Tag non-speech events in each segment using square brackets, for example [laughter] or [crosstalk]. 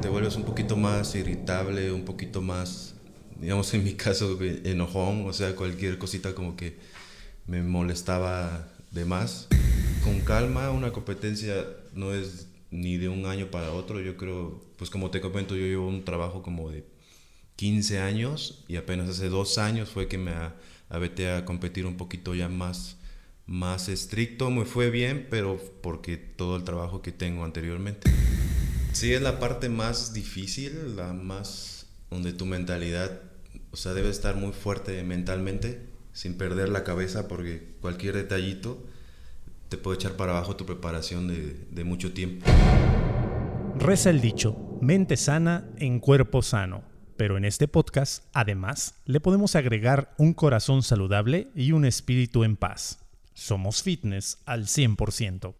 te vuelves un poquito más irritable, un poquito más, digamos en mi caso, enojón, o sea, cualquier cosita como que me molestaba de más. Con calma, una competencia no es ni de un año para otro, yo creo, pues como te comento, yo llevo un trabajo como de 15 años y apenas hace dos años fue que me abeté a competir un poquito ya más, más estricto. Me fue bien, pero porque todo el trabajo que tengo anteriormente. Sí, es la parte más difícil, la más donde tu mentalidad, o sea, debe estar muy fuerte mentalmente, sin perder la cabeza, porque cualquier detallito te puede echar para abajo tu preparación de, de mucho tiempo. Reza el dicho, mente sana en cuerpo sano. Pero en este podcast, además, le podemos agregar un corazón saludable y un espíritu en paz. Somos fitness al 100%.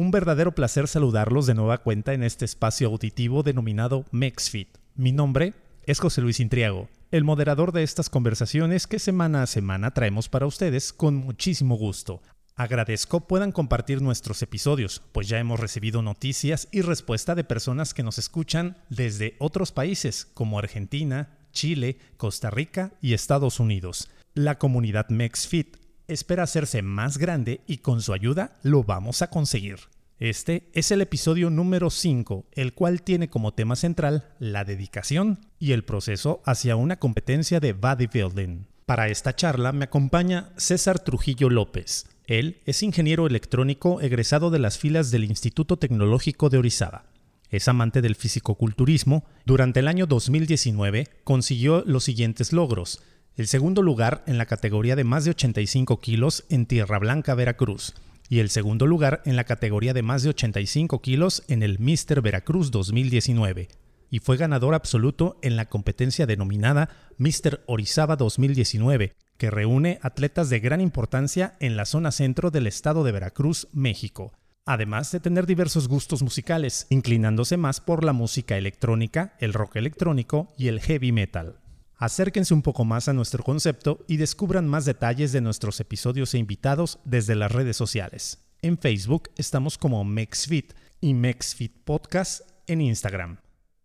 Un verdadero placer saludarlos de nueva cuenta en este espacio auditivo denominado MexFit. Mi nombre es José Luis Intriago, el moderador de estas conversaciones que semana a semana traemos para ustedes con muchísimo gusto. Agradezco puedan compartir nuestros episodios, pues ya hemos recibido noticias y respuesta de personas que nos escuchan desde otros países como Argentina, Chile, Costa Rica y Estados Unidos. La comunidad MexFit espera hacerse más grande y con su ayuda lo vamos a conseguir. Este es el episodio número 5, el cual tiene como tema central la dedicación y el proceso hacia una competencia de bodybuilding. Para esta charla me acompaña César Trujillo López, él es ingeniero electrónico egresado de las filas del Instituto Tecnológico de Orizaba. Es amante del fisicoculturismo. Durante el año 2019 consiguió los siguientes logros. El segundo lugar en la categoría de más de 85 kilos en Tierra Blanca, Veracruz. Y el segundo lugar en la categoría de más de 85 kilos en el Mister Veracruz 2019 y fue ganador absoluto en la competencia denominada Mister Orizaba 2019, que reúne atletas de gran importancia en la zona centro del estado de Veracruz, México, además de tener diversos gustos musicales, inclinándose más por la música electrónica, el rock electrónico y el heavy metal. Acérquense un poco más a nuestro concepto y descubran más detalles de nuestros episodios e invitados desde las redes sociales. En Facebook estamos como MexFit y MexFit Podcast en Instagram.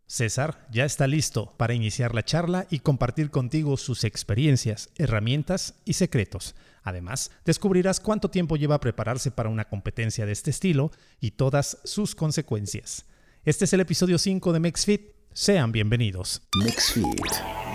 César ya está listo para iniciar la charla y compartir contigo sus experiencias, herramientas y secretos. Además, descubrirás cuánto tiempo lleva prepararse para una competencia de este estilo y todas sus consecuencias. Este es el episodio 5 de MexFit. Sean bienvenidos. MexFit.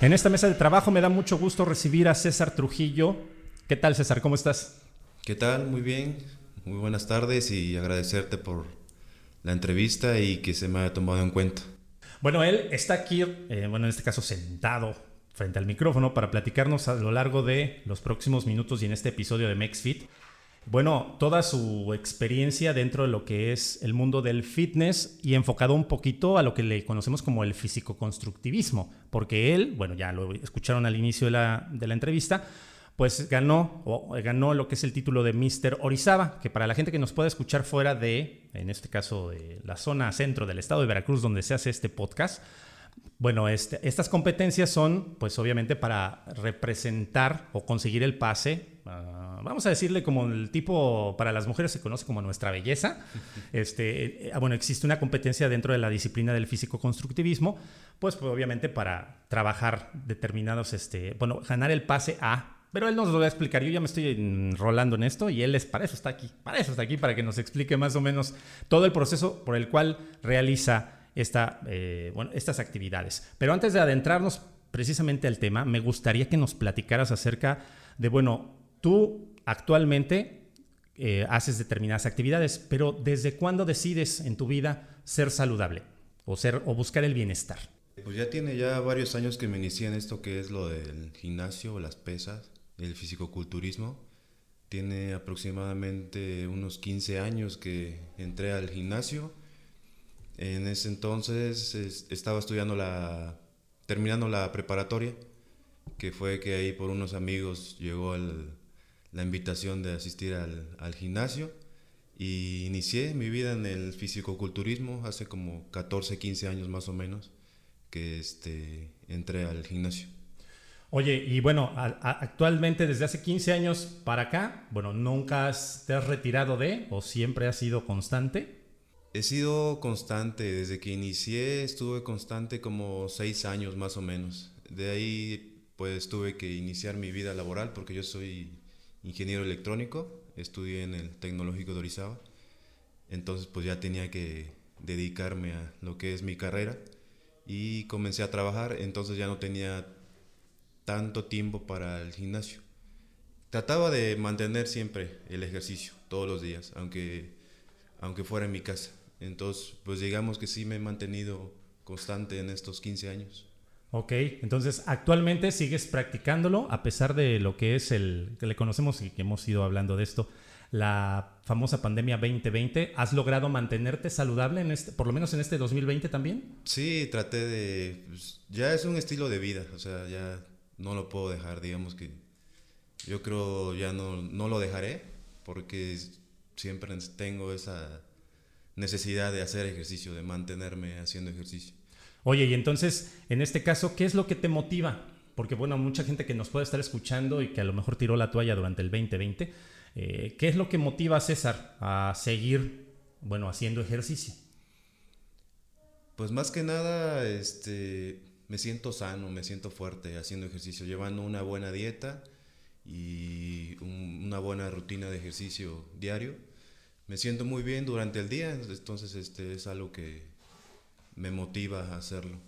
En esta mesa de trabajo me da mucho gusto recibir a César Trujillo. ¿Qué tal, César? ¿Cómo estás? ¿Qué tal? Muy bien. Muy buenas tardes y agradecerte por la entrevista y que se me haya tomado en cuenta. Bueno, él está aquí, eh, bueno, en este caso sentado frente al micrófono para platicarnos a lo largo de los próximos minutos y en este episodio de MexFit. Bueno, toda su experiencia dentro de lo que es el mundo del fitness y enfocado un poquito a lo que le conocemos como el físico-constructivismo, porque él, bueno, ya lo escucharon al inicio de la, entrevista, pues ganó, o ganó lo que es el título de Mister Orizaba, que para la gente que nos pueda escuchar fuera de, en este caso, de la zona centro del estado de Veracruz, donde se hace este podcast, bueno, este, estas competencias son, pues obviamente, para representar o conseguir el pase. Ah, vamos a decirle como el tipo, para las mujeres se conoce como nuestra belleza. [laughs] Este, eh, bueno, existe una competencia dentro de la disciplina del físico-constructivismo, pues, pues, obviamente para trabajar determinados, este, bueno, ganar el pase a pero él nos lo va a explicar. Yo ya me estoy enrolando en esto y él es para eso está aquí. Para eso está aquí, para que nos explique más o menos todo el proceso por el cual realiza esta, eh, bueno, estas actividades. Pero antes de adentrarnos precisamente al tema, me gustaría que nos platicaras acerca de, bueno, tú actualmente eh, haces determinadas actividades, pero ¿desde cuándo decides en tu vida ser saludable o, ser, o buscar el bienestar? Pues ya tiene ya varios años que me inicié en esto que es lo del gimnasio las pesas el fisicoculturismo. Tiene aproximadamente unos 15 años que entré al gimnasio En ese entonces estaba estudiando la, terminando la preparatoria, que fue que ahí por unos amigos llegó la invitación de asistir al, al gimnasio y inicié mi vida en el fisicoculturismo hace como 14, 15 años más o menos que este, entré al gimnasio. Oye, y bueno, actualmente desde hace 15 años para acá, bueno, ¿nunca te has retirado de o siempre has sido constante? He sido constante, desde que inicié estuve constante como 6 años más o menos. De ahí pues tuve que iniciar mi vida laboral porque yo soy ingeniero electrónico, estudié en el Tecnológico de Orizaba, entonces pues ya tenía que dedicarme a lo que es mi carrera y comencé a trabajar, entonces ya no tenía tanto tiempo para el gimnasio. Trataba de mantener siempre el ejercicio, todos los días, aunque, aunque fuera en mi casa. Entonces, pues digamos que sí me he mantenido constante en estos 15 años. Ok, entonces actualmente sigues practicándolo a pesar de lo que es el que le conocemos y que hemos ido hablando de esto, la famosa pandemia 2020. ¿Has logrado mantenerte saludable en este, por lo menos en este 2020 también? Sí, traté de, pues, ya es un estilo de vida, o sea, ya no lo puedo dejar, digamos que yo creo ya no, no lo dejaré porque siempre tengo esa necesidad de hacer ejercicio, de mantenerme haciendo ejercicio. Oye, y entonces, en este caso, ¿qué es lo que te motiva? Porque, bueno, mucha gente que nos puede estar escuchando y que a lo mejor tiró la toalla durante el 2020, eh, ¿qué es lo que motiva a César a seguir, bueno, haciendo ejercicio? Pues más que nada, este, me siento sano, me siento fuerte haciendo ejercicio, llevando una buena dieta y una buena rutina de ejercicio diario. Me siento muy bien durante el día, entonces este es algo que, me motiva a hacerlo.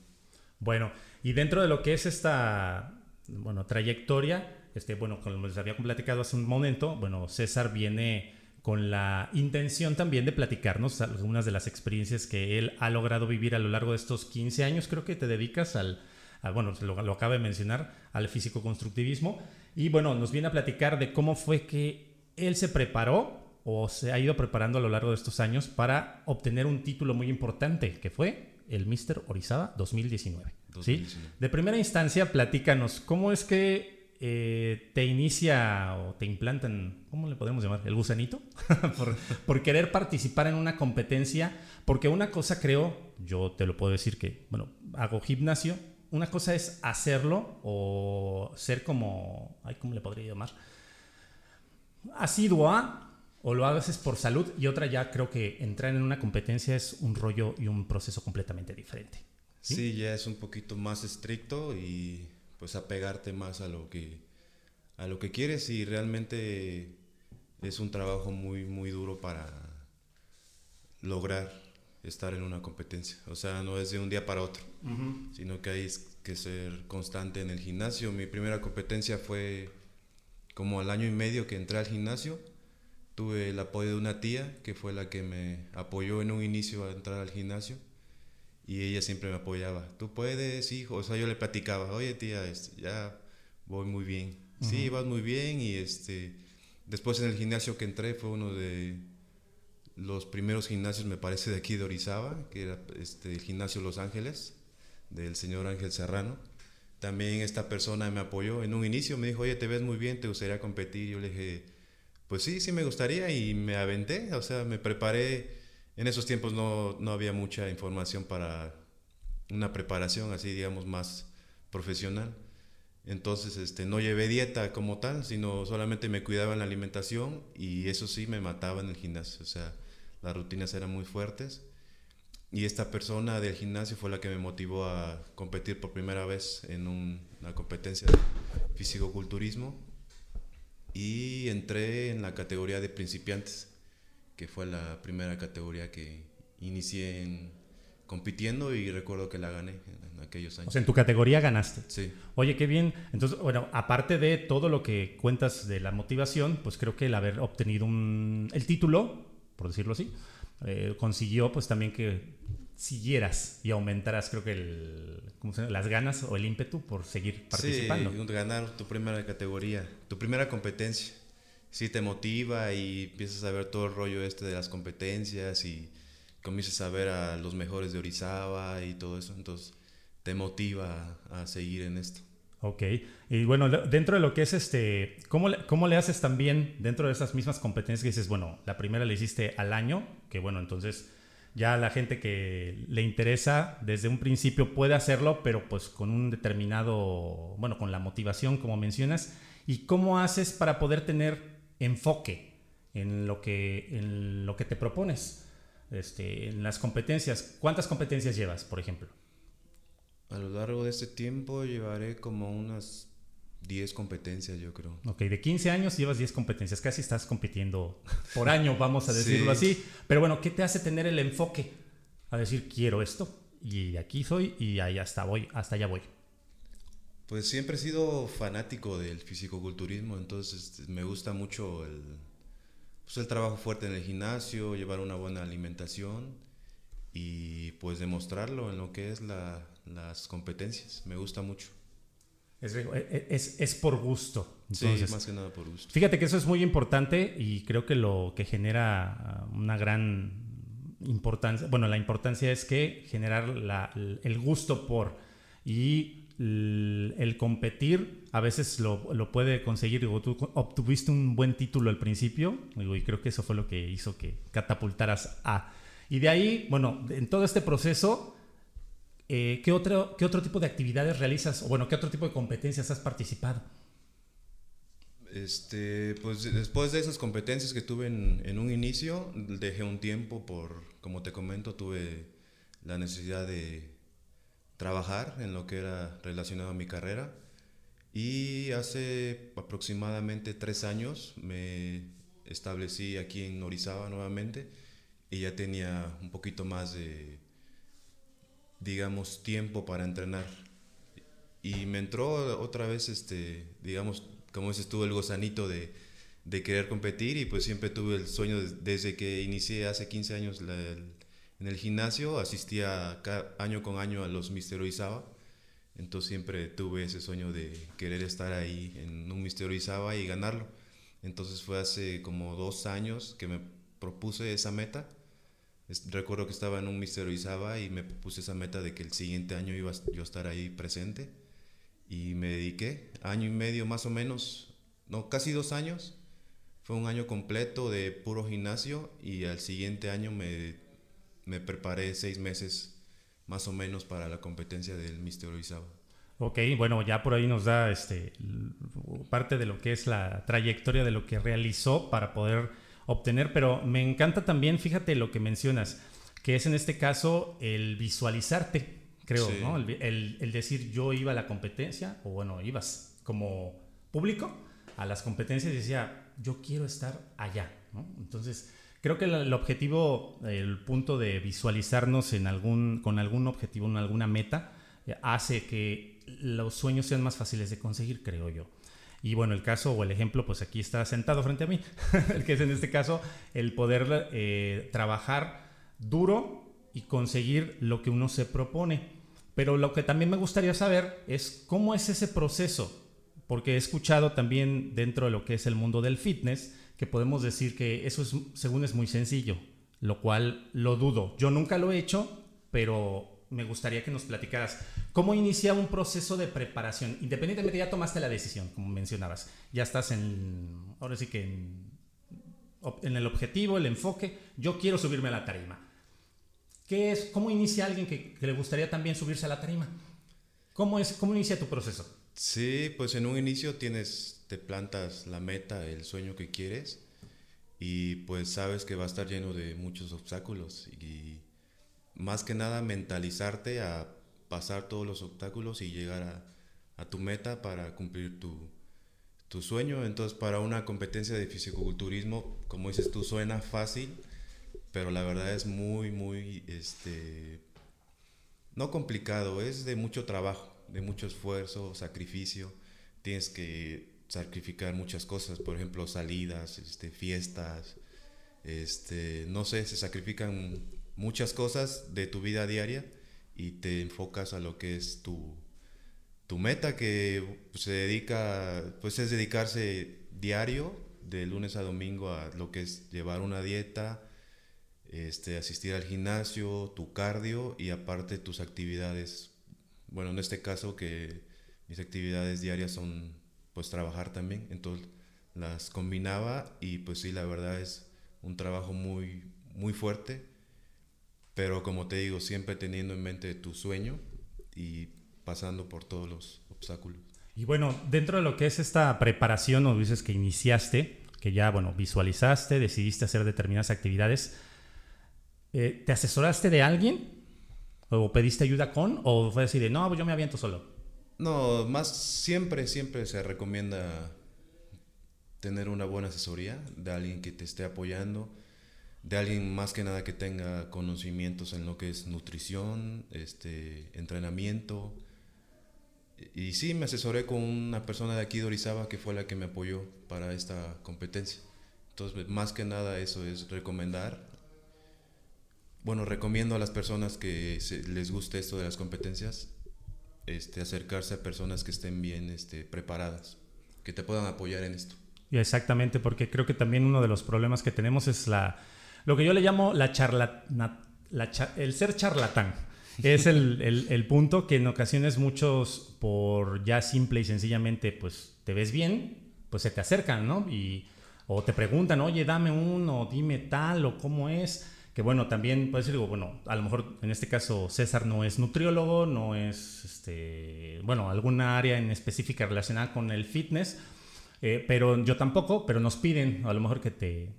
Bueno, y dentro de lo que es esta bueno, trayectoria, este, bueno, como les había platicado hace un momento, bueno, César viene con la intención también de platicarnos algunas de las experiencias que él ha logrado vivir a lo largo de estos 15 años. Creo que te dedicas al, bueno, lo, lo acaba de mencionar, al físico-constructivismo. Y bueno, nos viene a platicar de cómo fue que él se preparó o se ha ido preparando a lo largo de estos años para obtener un título muy importante, que fue el Mister Orizaba 2019. ¿sí? De primera instancia, platícanos, ¿cómo es que eh, te inicia o te implantan, ¿cómo le podemos llamar? El gusanito, [laughs] por, querer participar en una competencia, porque una cosa creo, yo te lo puedo decir que, bueno, hago gimnasio, una cosa es hacerlo o ser como, ¿cómo le podría llamar? Asiduo a o lo haces por salud y otra ya creo que entrar en una competencia es un rollo y un proceso completamente diferente. ¿sí? ya es un poquito más estricto y pues apegarte más a lo que a lo que quieres y realmente es un trabajo muy muy duro para lograr estar en una competencia. O sea, no es de un día para otro, sino que hay que ser constante en el gimnasio. Mi primera competencia fue como al año y medio que entré al gimnasio tuve el apoyo de una tía que fue la que me apoyó en un inicio a entrar al gimnasio y ella siempre me apoyaba. Tú puedes, hijo. O sea, yo le platicaba, oye tía, este, ya voy muy bien. Sí, vas muy bien y este, después en el gimnasio que entré fue uno de los primeros gimnasios, me parece, de aquí de Orizaba, que era este, el gimnasio Los Ángeles, del señor Ángel Serrano. También esta persona me apoyó en un inicio, me dijo, oye, te ves muy bien, te gustaría competir. Yo le dije, pues sí, sí me gustaría y me aventé, o sea, me preparé. En esos tiempos no, no había mucha información para una preparación así, digamos, más profesional. Entonces, este, no llevé dieta como tal, sino solamente me cuidaba en la alimentación y eso sí me mataba en el gimnasio. O sea, las rutinas eran muy fuertes. Y esta persona del gimnasio fue la que me motivó a competir por primera vez en una competencia de fisicoculturismo y entré en la categoría de principiantes, que fue la primera categoría que inicié en, compitiendo y recuerdo que la gané en aquellos años. O sea, en tu categoría ganaste. Sí. Oye, qué bien. Entonces, bueno, aparte de todo lo que cuentas de la motivación, pues creo que el haber obtenido un, el título, por decirlo así, eh, consiguió pues también que siguieras y aumentaras, creo que el, las ganas o el ímpetu por seguir participando. Sí, ganar tu primera categoría, tu primera competencia. Sí, te motiva y empiezas a ver todo el rollo este de las competencias y comienzas a ver a los mejores de Orizaba y todo eso, entonces te motiva a, seguir en esto. Ok, y bueno, dentro de lo que es este, ¿cómo le, ¿cómo le haces también dentro de esas mismas competencias que dices, bueno, la primera le hiciste al año, que bueno, entonces ya la gente que le interesa desde un principio puede hacerlo, pero pues con un determinado, bueno, con la motivación como mencionas, y cómo haces para poder tener enfoque en lo que, en lo que te propones. Este, en las competencias, ¿cuántas competencias llevas, por ejemplo? A lo largo de este tiempo llevaré como unas 10 competencias, yo creo. Ok, de 15 años llevas 10 competencias, casi estás compitiendo [laughs] por año, vamos a decirlo así. Pero bueno, ¿qué te hace tener el enfoque a decir quiero esto y aquí soy y ahí hasta voy, hasta allá voy? Pues siempre he sido fanático del fisicoculturismo, entonces me gusta mucho el, pues el trabajo fuerte en el gimnasio, llevar una buena alimentación y pues demostrarlo en lo que es las competencias. Me gusta mucho. Es, es, es por gusto. sí, más que nada por gusto. Fíjate que eso es muy importante y creo que lo que genera una gran importancia, bueno, la importancia es que generar la, el gusto por y el, competir a veces lo, lo, puede conseguir. Digo, tú obtuviste un buen título al principio y creo que eso fue lo que hizo que catapultaras a. Y de ahí, bueno, en todo este proceso, eh, ¿qué, otro, ¿qué otro tipo de actividades realizas? O bueno, ¿qué otro tipo de competencias has participado? Este, pues después de esas competencias que tuve en, en, un inicio, dejé un tiempo por, como te comento, tuve la necesidad de, trabajar en lo que era relacionado a mi carrera. Y hace aproximadamente tres años me establecí aquí en Orizaba nuevamente y ya tenía un poquito más de, digamos, tiempo para entrenar. Y me entró otra vez, este, digamos, como dices tú, el gozanito de, de querer competir y pues siempre tuve el sueño desde que inicié hace 15 años en el gimnasio asistía año con año a los Mister Oizaba, entonces siempre tuve ese sueño de querer estar ahí en un Mister Oizaba y ganarlo. Entonces fue hace como dos años que me propuse esa meta. Recuerdo que estaba en un Mister Oizaba y me puse esa meta de que el siguiente año iba yo a estar ahí presente. Y me dediqué, año y medio más o menos, no, casi dos años. Fue un año completo de puro gimnasio y al siguiente año me me preparé seis meses más o menos para la competencia del Mister Orizaba. Ok, bueno, ya por ahí nos da este, parte de lo que es la trayectoria de lo que realizó para poder obtener, pero me encanta también, fíjate lo que mencionas, que es en este caso el visualizarte, creo, ¿no? El, el, decir yo iba a la competencia, o bueno, ibas como público a las competencias y decía, yo quiero estar allá, ¿no? Entonces, Creo que el, objetivo, el punto de visualizarnos en algún, con algún objetivo, en alguna meta, eh, hace que los sueños sean más fáciles de conseguir, creo yo. Y bueno, el caso o el ejemplo, pues aquí está sentado frente a mí, [laughs] el que es en este caso el poder eh, trabajar duro y conseguir lo que uno se propone. Pero lo que también me gustaría saber es cómo es ese proceso, porque he escuchado también dentro de lo que es el mundo del fitness, que podemos decir que eso es, según es muy sencillo, lo cual lo dudo. Yo nunca lo he hecho, pero me gustaría que nos platicaras cómo inicia un proceso de preparación. Independientemente, ya tomaste la decisión, como mencionabas, ya estás en, ahora sí que en, en el objetivo, el enfoque, yo quiero subirme a la tarima. ¿Qué es, ¿Cómo inicia alguien que, le gustaría también subirse a la tarima? ¿Cómo, es, ¿Cómo inicia tu proceso? Sí, pues en un inicio tienes, te plantas la meta, el sueño que quieres y pues sabes que va a estar lleno de muchos obstáculos más que nada mentalizarte a pasar todos los obstáculos y llegar a, tu meta para cumplir tu, tu, sueño. Entonces para una competencia de fisicoculturismo, como dices tú, suena fácil, pero la verdad es muy, muy, este, no complicado, es de mucho trabajo de mucho esfuerzo, sacrificio. Tienes que sacrificar muchas cosas, por ejemplo, salidas, este, fiestas, este, no sé, se sacrifican muchas cosas de tu vida diaria y te enfocas a lo que es tu, tu meta que se dedica, pues es dedicarse diario, de lunes a domingo, a lo que es llevar una dieta, este, asistir al gimnasio, tu cardio y aparte tus actividades. Bueno, en este caso que mis actividades diarias son pues trabajar también, entonces las combinaba y pues sí, la verdad es un trabajo muy, muy fuerte, pero como te digo, siempre teniendo en mente tu sueño y pasando por todos los obstáculos. Y bueno, dentro de lo que es esta preparación, o dices que iniciaste, que ya, bueno, visualizaste, decidiste hacer determinadas actividades, eh, ¿te asesoraste de alguien? ¿O pediste ayuda con? ¿O fue así de, no, yo me aviento solo? No, más siempre, siempre se recomienda tener una buena asesoría de alguien que te esté apoyando, de alguien más que nada que tenga conocimientos en lo que es nutrición, este, entrenamiento. Y sí, me asesoré con una persona de aquí de Orizaba que fue la que me apoyó para esta competencia. Entonces, más que nada eso es recomendar. Bueno, recomiendo a las personas que les guste esto de las competencias, este, acercarse a personas que estén bien este, preparadas, que te puedan apoyar en esto. Exactamente, porque creo que también uno de los problemas que tenemos es la, lo que yo le llamo la el ser charlatán. Es el, el, punto que en ocasiones muchos, por ya simple y sencillamente, pues te ves bien, pues se te acercan, ¿no? Y, o te preguntan, oye, dame uno, dime tal, o cómo es. Que bueno, también puedes decir, bueno, a lo mejor en este caso César no es nutriólogo, no es, este, bueno, alguna área en específica relacionada con el fitness, eh, pero yo tampoco, pero nos piden a lo mejor que te,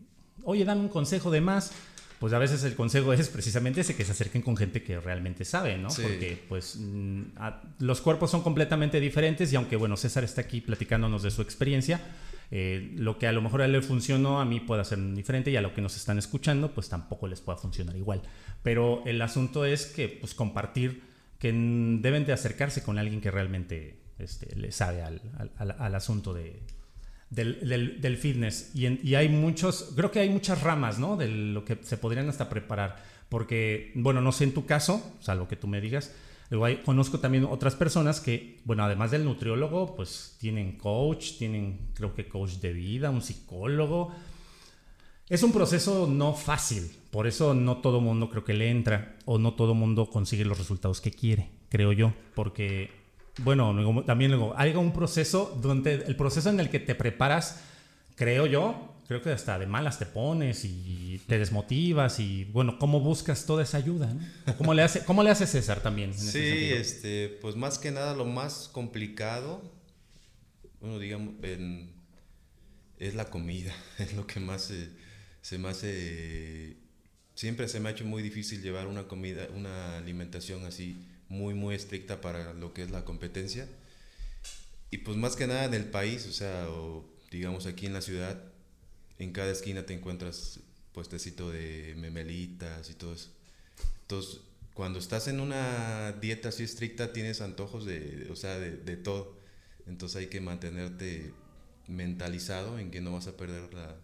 oye, dame un consejo de más. Pues a veces el consejo es precisamente ese, que se acerquen con gente que realmente sabe, ¿no? Porque pues mm, los cuerpos son completamente diferentes y aunque, bueno, César está aquí platicándonos de su experiencia, eh, lo que a lo mejor a él le funcionó, a mí puede ser diferente y a lo que nos están escuchando, pues tampoco les pueda funcionar igual. Pero el asunto es que, pues, compartir, que deben de acercarse con alguien que realmente este, le sabe al, al asunto de, del, del, fitness. Y, y, hay muchos, creo que hay muchas ramas, ¿no? De lo que se podrían hasta preparar. Porque, bueno, no sé en tu caso, salvo que tú me digas, luego hay, conozco también otras personas que, bueno, además del nutriólogo, pues tienen coach, tienen, creo que coach de vida, un psicólogo. Es un proceso no fácil, por eso no todo mundo creo que le entra o no todo mundo consigue los resultados que quiere, creo yo, porque bueno, también luego, hay un proceso donde el proceso en el que te preparas, creo yo, creo que hasta de malas te pones y te desmotivas y bueno, ¿cómo buscas toda esa ayuda? ¿Cómo, le hace, ¿Cómo le hace César también? sí, este, pues más que nada lo más complicado, bueno, digamos, es la comida, [laughs] es lo que más se me hace, siempre se me ha hecho muy difícil llevar una comida, una alimentación así muy, muy estricta para lo que es la competencia. Y pues más que nada en el país, o sea, o digamos aquí en la ciudad, en cada esquina te encuentras puestecito de memelitas y todo eso. Entonces, cuando estás en una dieta así estricta, tienes antojos de, o sea, de, de todo. Entonces hay que mantenerte mentalizado en que no vas a perder la,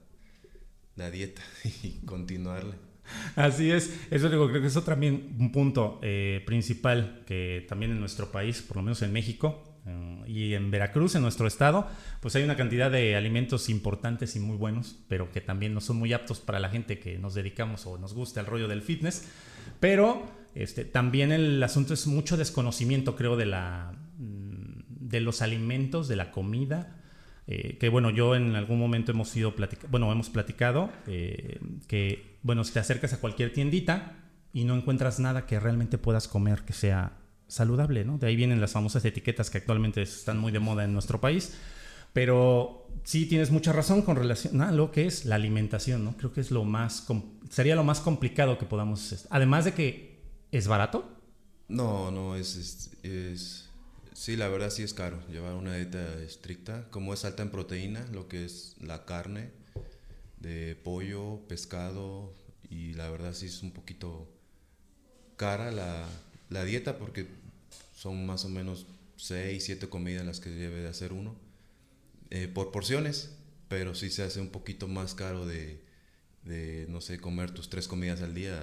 la dieta [laughs] y continuarla. [laughs] Así es, eso digo, creo que eso también un punto eh, principal que también en nuestro país, por lo menos en México eh, y en Veracruz, en nuestro estado, pues hay una cantidad de alimentos importantes y muy buenos, pero que también no son muy aptos para la gente que nos dedicamos o nos gusta el rollo del fitness. Pero este, también el asunto es mucho desconocimiento, creo, de, la, mm, de los alimentos, de la comida. Eh, que bueno, yo en algún momento hemos sido bueno, hemos platicado que bueno, si te acercas a cualquier tiendita y no encuentras nada que realmente puedas comer que sea saludable, ¿no? De ahí vienen las famosas etiquetas que actualmente están muy de moda en nuestro país. Pero sí tienes mucha razón con relación a lo que es la alimentación, ¿no? Creo que es lo más sería lo más complicado que podamos además de que es barato. No, no es, es, es sí, la verdad sí es caro llevar una dieta estricta, como es alta en proteína, lo que es la carne, de pollo, pescado y la verdad sí es un poquito cara la, dieta porque son más o menos 6, 7 comidas las que debe de hacer uno eh, por porciones, pero sí se hace un poquito más caro de, no sé, comer tus tres comidas al día.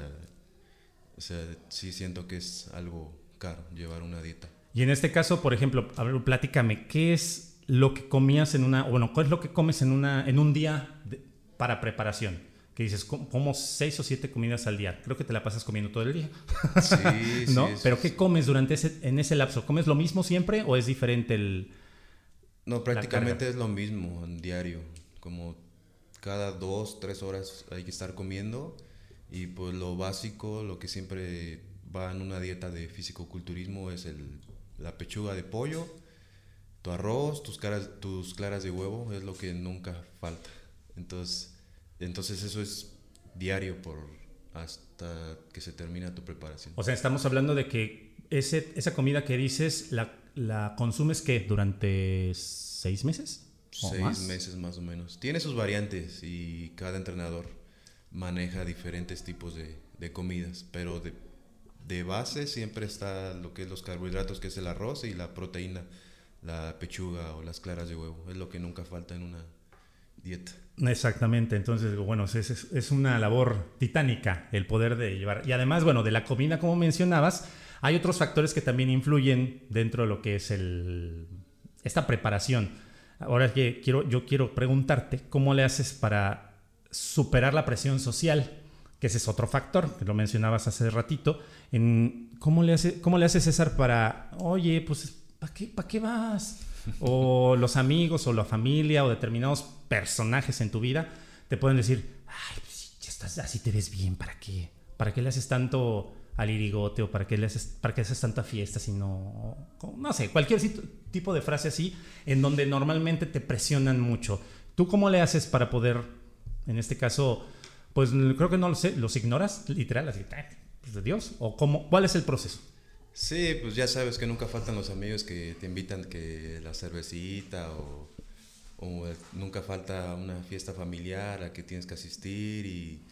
O sea, sí siento que es algo caro llevar una dieta. Y en este caso, por ejemplo, a ver, ¿qué es lo que comías en una, bueno, cuál es lo que comes en, una, en un día para preparación. que dices, como seis o siete comidas al día. Creo que te la pasas comiendo todo el día. Sí, [laughs] ¿No? sí, Pero ¿qué comes durante ese, en ese lapso? ¿Comes lo mismo siempre o es diferente el... No, prácticamente es lo mismo en diario. Como cada dos, tres horas hay que estar comiendo. Y pues lo básico, lo que siempre va en una dieta de fisicoculturismo es el, la pechuga de pollo, tu arroz, tus, caras, tus claras de huevo, es lo que nunca falta. Entonces, entonces eso es diario por hasta que se termina tu preparación. O sea, estamos hablando de que ese, esa comida que dices, ¿la, la consumes que durante seis meses? ¿O Seis más? meses más o menos. Tiene sus variantes y cada entrenador maneja diferentes tipos de, de comidas, pero de, de base siempre está lo que es los carbohidratos, que es el arroz y la proteína, la pechuga o las claras de huevo. Es lo que nunca falta en una dieta. Exactamente, entonces, bueno, es, es, una labor titánica el poder de llevar. Y además, bueno, de la comida, como mencionabas, hay otros factores que también influyen dentro de lo que es el, esta preparación. Ahora que quiero, yo quiero preguntarte, ¿cómo le haces para superar la presión social? Que ese es otro factor, que lo mencionabas hace ratito. En, ¿cómo, le hace, ¿Cómo le hace César para, oye, pues, ¿para qué, ¿para qué vas? [laughs] o los amigos o la familia o determinados personajes en tu vida te pueden decir, ay, pues ya estás así, te ves bien, ¿para qué? ¿Para qué le haces tanto al irigote o para qué le haces, para qué haces tanta fiesta si no, no sé, cualquier tipo de frase así en donde normalmente te presionan mucho. ¿Tú cómo le haces para poder, en este caso, pues creo que no lo sé, los ignoras literal, así, pues de Dios, o cómo, cuál es el proceso? Sí, pues ya sabes que nunca faltan los amigos que te invitan que la cervecita o, nunca falta una fiesta familiar a que tienes que asistir y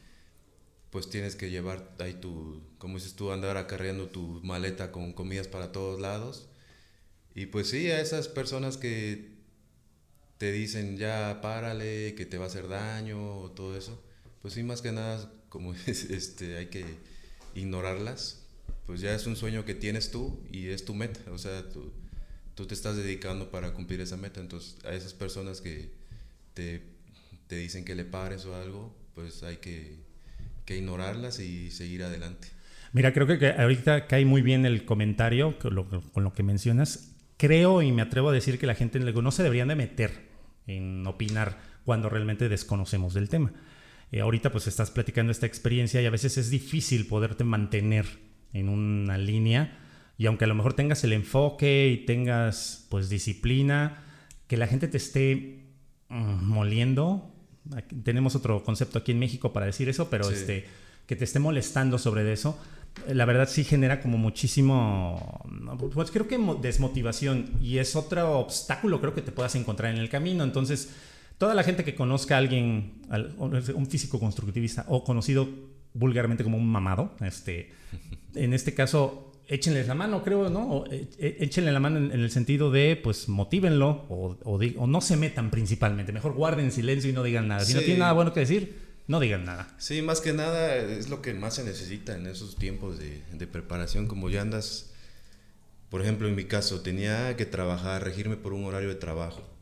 pues tienes que llevar ahí tu, como dices tú, andar acarreando tu maleta con comidas para todos lados. Y pues sí, a esas personas que te dicen ya párale, que te va a hacer daño o todo eso, pues sí, más que nada, como [laughs] este, hay que ignorarlas pues ya es un sueño que tienes tú y es tu meta, o sea, tú, tú te estás dedicando para cumplir esa meta, entonces a esas personas que te, te dicen que le pares o algo, pues hay que, que, ignorarlas y seguir adelante. Mira, creo que ahorita cae muy bien el comentario con lo, con lo que mencionas. Creo y me atrevo a decir que la gente no se deberían de meter en opinar cuando realmente desconocemos del tema. Eh, ahorita pues estás platicando esta experiencia y a veces es difícil poderte mantener en una línea. Y aunque a lo mejor tengas el enfoque y tengas pues disciplina, que la gente te esté mm, moliendo, aquí, tenemos otro concepto aquí en México para decir eso, pero sí. este que te esté molestando sobre eso, la verdad sí genera como muchísimo, pues creo que desmotivación. Y es otro obstáculo creo que te puedas encontrar en el camino, entonces toda la gente que conozca a alguien, un físico constructivista o conocido vulgarmente como un mamado, este, en este caso, échenles la mano, creo, ¿no? O, e, échenle la mano en, en, el sentido de, pues, motívenlo o, o, di, o, no se metan principalmente. Mejor guarden silencio y no digan nada. Si sí. no tienen nada bueno que decir, no digan nada. Sí, más que nada es lo que más se necesita en esos tiempos de, de preparación. Como ya andas, por ejemplo, en mi caso, tenía que trabajar, regirme por un horario de trabajo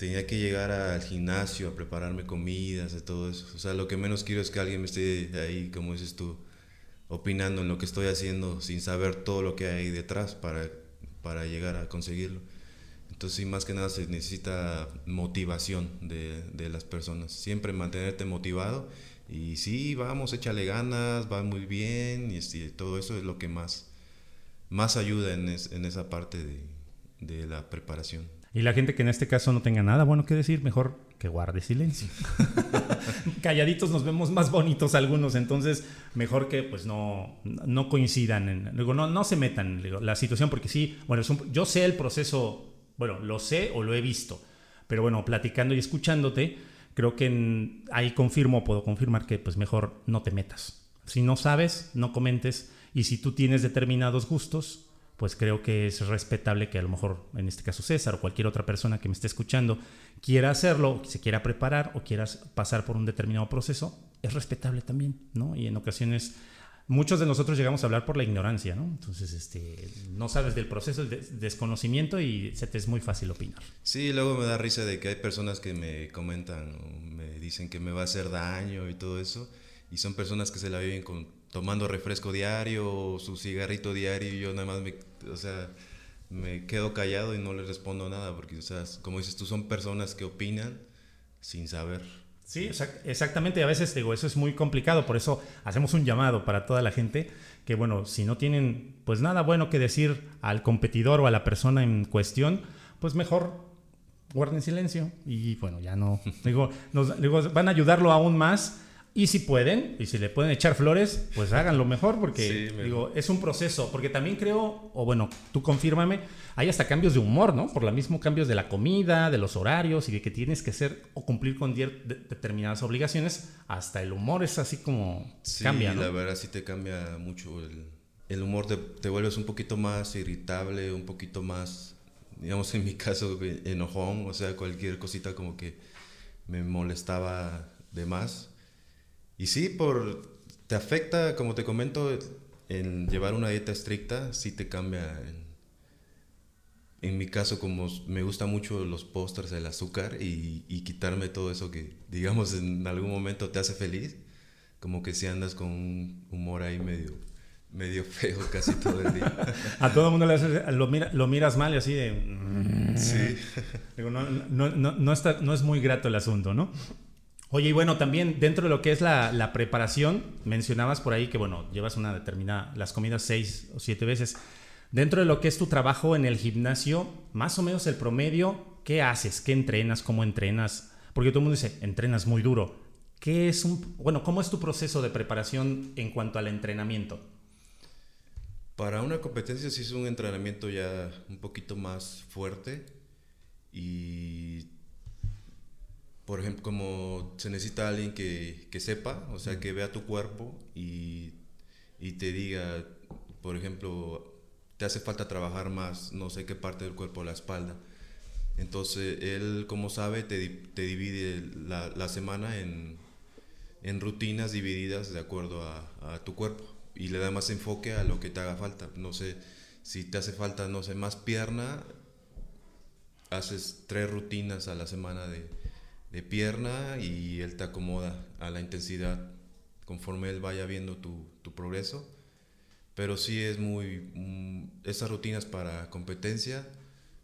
tenía que llegar al gimnasio a prepararme comidas y todo eso. O sea, lo que menos quiero es que alguien me esté ahí, como dices tú, opinando en lo que estoy haciendo sin saber todo lo que hay detrás para, para llegar a conseguirlo. Entonces, sí, más que nada se necesita motivación de, de las personas. Siempre mantenerte motivado y sí, vamos, échale ganas, va muy bien y este, todo eso es lo que más, más ayuda en, en esa parte de, de la preparación. Y la gente que en este caso no tenga nada bueno que decir, mejor que guarde silencio. [laughs] Calladitos nos vemos más bonitos algunos, entonces mejor que pues no, no coincidan, en, digo, no, no se metan en la situación, porque sí, bueno, un, yo sé el proceso, bueno, lo sé o lo he visto, pero bueno, platicando y escuchándote, creo que en, ahí confirmo, puedo confirmar que pues mejor no te metas. Si no sabes, no comentes, y si tú tienes determinados gustos, pues creo que es respetable que a lo mejor, en este caso César o cualquier otra persona que me esté escuchando, quiera hacerlo, se quiera preparar o quiera pasar por un determinado proceso, es respetable también, ¿no? Y en ocasiones muchos de nosotros llegamos a hablar por la ignorancia, ¿no? Entonces, este, no sabes del proceso, del desconocimiento y se te es muy fácil opinar. Sí, luego me da risa de que hay personas que me comentan, me dicen que me va a hacer daño y todo eso, y son personas que se la viven con, tomando refresco diario o su cigarrito diario y yo nada más me, o sea, me quedo callado y no les respondo nada, porque, o sea, como dices tú, son personas que opinan sin saber. Sí, exactamente. A veces digo, eso es muy complicado, por eso hacemos un llamado para toda la gente que, bueno, si no tienen pues nada bueno que decir al competidor o a la persona en cuestión, pues mejor guarden silencio y bueno, ya no, [laughs] digo, nos, digo, van a ayudarlo aún más y si pueden, y si le pueden echar flores, pues háganlo mejor, porque digo, es un proceso. Porque también creo, o bueno, tú confírmame, hay hasta cambios de humor, ¿no? Por lo mismo cambios de la comida, de los horarios y de que tienes que ser o cumplir con determinadas obligaciones, hasta el humor es así como cambia, ¿no? la verdad sí te cambia mucho el, el humor, te, te, vuelves un poquito más irritable, un poquito más, digamos en mi caso, [laughs] enojón, o sea, cualquier cosita como que me molestaba de más y sí, por, te afecta, como te comento, en llevar una dieta estricta, sí te cambia. En, en mi caso, como me gusta mucho los pósters, el azúcar y, y, quitarme todo eso que, digamos, en algún momento te hace feliz, como que si andas con un humor ahí medio, medio feo casi todo el día. [laughs] A todo el mundo le hace, lo, mira, lo miras mal y así de... Sí. [laughs] Digo, no, no, no, está, no es muy grato el asunto, ¿no? Oye, y bueno, también dentro de lo que es la, preparación, mencionabas por ahí que, bueno, llevas una determinada, las comidas seis o siete veces. Dentro de lo que es tu trabajo en el gimnasio, más o menos el promedio, ¿qué haces? ¿Qué entrenas? ¿Cómo entrenas? Porque todo el mundo dice, entrenas muy duro. ¿Qué es un, bueno, cómo es tu proceso de preparación en cuanto al entrenamiento? Para una competencia sí es un entrenamiento ya un poquito más fuerte y por ejemplo, como se necesita alguien que, que sepa, o sea, que vea tu cuerpo y, y, te diga, por ejemplo, te hace falta trabajar más, no sé qué parte del cuerpo, la espalda. Entonces, él, como sabe, te, te divide la, la semana en, en, rutinas divididas de acuerdo a, a, tu cuerpo y le da más enfoque a lo que te haga falta. No sé, si te hace falta, no sé, más pierna, haces tres rutinas a la semana de de pierna y él te acomoda a la intensidad conforme él vaya viendo tu, progreso. Pero sí es muy... Mm, esas rutinas para competencia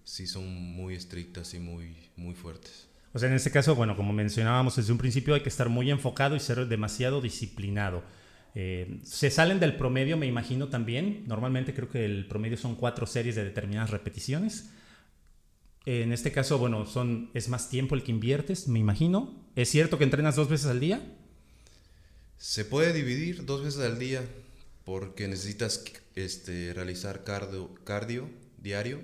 sí son muy estrictas y muy, muy fuertes. O sea, en este caso, bueno, como mencionábamos desde un principio, hay que estar muy enfocado y ser demasiado disciplinado. Eh, se salen del promedio, me imagino también. Normalmente creo que el promedio son cuatro series de determinadas repeticiones. En este caso, bueno, son, es más tiempo el que inviertes, me imagino. ¿Es cierto que entrenas dos veces al día? Se puede dividir dos veces al día porque necesitas este, realizar cardio, diario.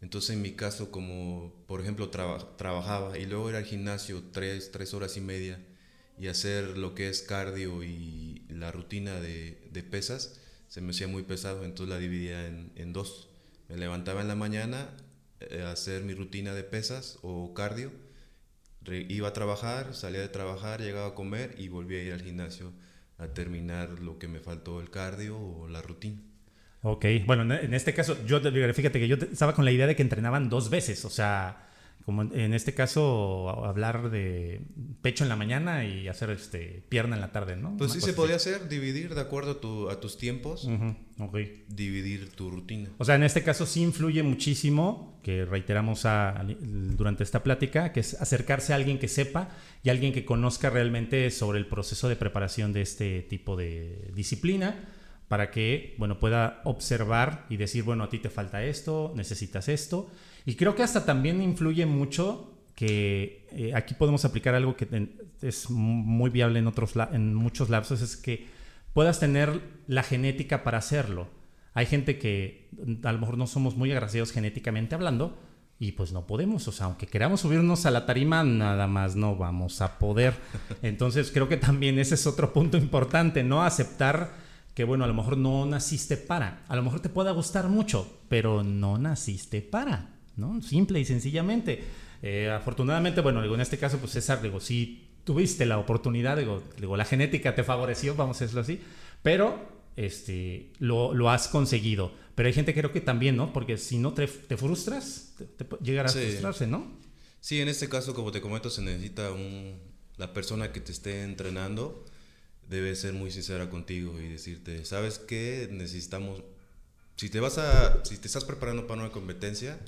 Entonces, en mi caso, como por ejemplo trabajaba y luego ir al gimnasio tres, horas y media y hacer lo que es cardio y la rutina de, pesas, se me hacía muy pesado, entonces la dividía en, dos. Me levantaba en la mañana hacer mi rutina de pesas o cardio. iba a trabajar, salía de trabajar, llegaba a comer y volvía a ir al gimnasio a terminar lo que me faltó el cardio o la rutina. Ok, bueno, en este caso, yo fíjate que yo estaba con la idea de que entrenaban dos veces, o sea, como en este caso, hablar de pecho en la mañana y hacer este, pierna en la tarde, ¿no? Pues sí se podía hacer, dividir de acuerdo a, tus tiempos, dividir tu rutina. O sea, en este caso sí influye muchísimo, que reiteramos durante esta plática, que es acercarse a alguien que sepa y alguien que conozca realmente sobre el proceso de preparación de este tipo de disciplina para que, bueno, pueda observar y decir, bueno, a ti te falta esto, necesitas esto y creo que hasta también influye mucho que eh, aquí podemos aplicar algo que es muy viable en, otros en muchos lapsos, es que puedas tener la genética para hacerlo. Hay gente que a lo mejor no somos muy agraciados genéticamente hablando y pues no podemos, o sea, aunque queramos subirnos a la tarima, nada más no vamos a poder. [laughs] Entonces creo que también ese es otro punto importante, no aceptar que bueno, a lo mejor no naciste para, a lo mejor te pueda gustar mucho, pero no naciste para. ¿no? Simple y sencillamente. Eh, afortunadamente, bueno, digo, en este caso, pues César, digo, si tuviste la oportunidad, digo, digo, la genética te favoreció, vamos a decirlo así, pero este, lo, lo, has conseguido. Pero hay gente que creo que también, ¿no? Porque si no te, te frustras, te, te llegarás a frustrarse, ¿no? Sí, en este caso, como te comento, se necesita un, la persona que te esté entrenando debe ser muy sincera contigo y decirte, ¿sabes qué? Necesitamos, si te vas a, si te estás preparando para una competencia,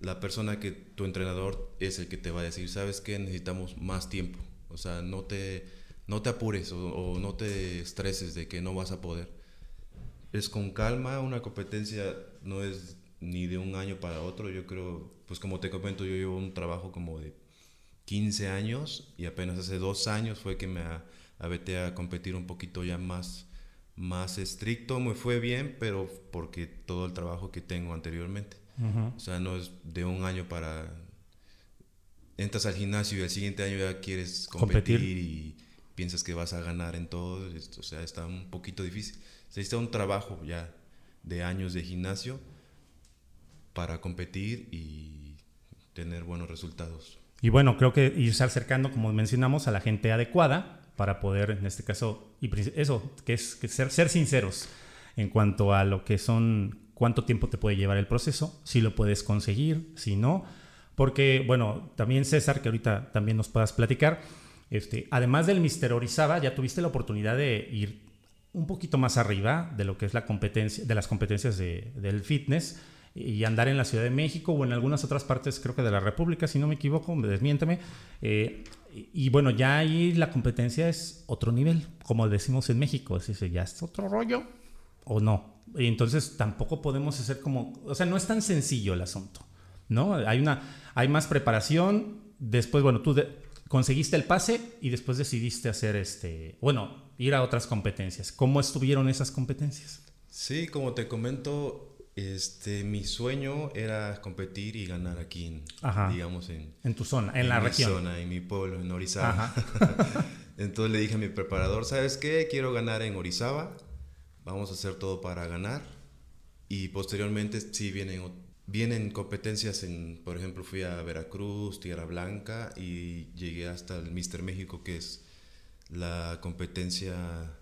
la persona que tu entrenador es el que te va a decir, ¿sabes qué? Necesitamos más tiempo. O sea, no te, no te apures o, no te estreses de que no vas a poder. Es con calma, una competencia no es ni de un año para otro. Yo creo, pues como te comento, yo llevo un trabajo como de 15 años y apenas hace dos años fue que me aventé a competir un poquito ya más, más estricto. Me fue bien, pero porque todo el trabajo que tengo anteriormente. O sea, no es de un año para... Entras al gimnasio y el siguiente año ya quieres competir, y piensas que vas a ganar en todo. O sea, está un poquito difícil. Se necesita un trabajo ya de años de gimnasio para competir y tener buenos resultados. Y bueno, creo que irse acercando, como mencionamos, a la gente adecuada para poder, en este caso, y eso, que es ser, ser sinceros en cuanto a lo que son, cuánto tiempo te puede llevar el proceso, si lo puedes conseguir, si no, porque, bueno, también César, que ahorita también nos puedas platicar, este, además del Mister Orizaba, ya tuviste la oportunidad de ir un poquito más arriba de lo que es la competencia, de las competencias de, del fitness y andar en la Ciudad de México o en algunas otras partes, creo que de la República, si no me equivoco, desmiénteme. Eh, y bueno, ya ahí la competencia es otro nivel, como decimos en México, es decir, ya es otro rollo o no. Y entonces tampoco podemos hacer como, o sea, no es tan sencillo el asunto, ¿no? Hay una, hay más preparación, después, bueno, tú conseguiste el pase y después decidiste hacer este, bueno, ir a otras competencias. ¿Cómo estuvieron esas competencias? Sí, como te comento, este, mi sueño era competir y ganar aquí, en, digamos, en, en tu zona, en, la región. En mi zona, en mi pueblo, en Orizaba. [laughs] Entonces le dije a mi preparador, ¿sabes qué? Quiero ganar en Orizaba, vamos a hacer todo para ganar. Y posteriormente sí vienen, vienen competencias, en, por ejemplo, fui a Veracruz, Tierra Blanca y llegué hasta el Mister México, que es la competencia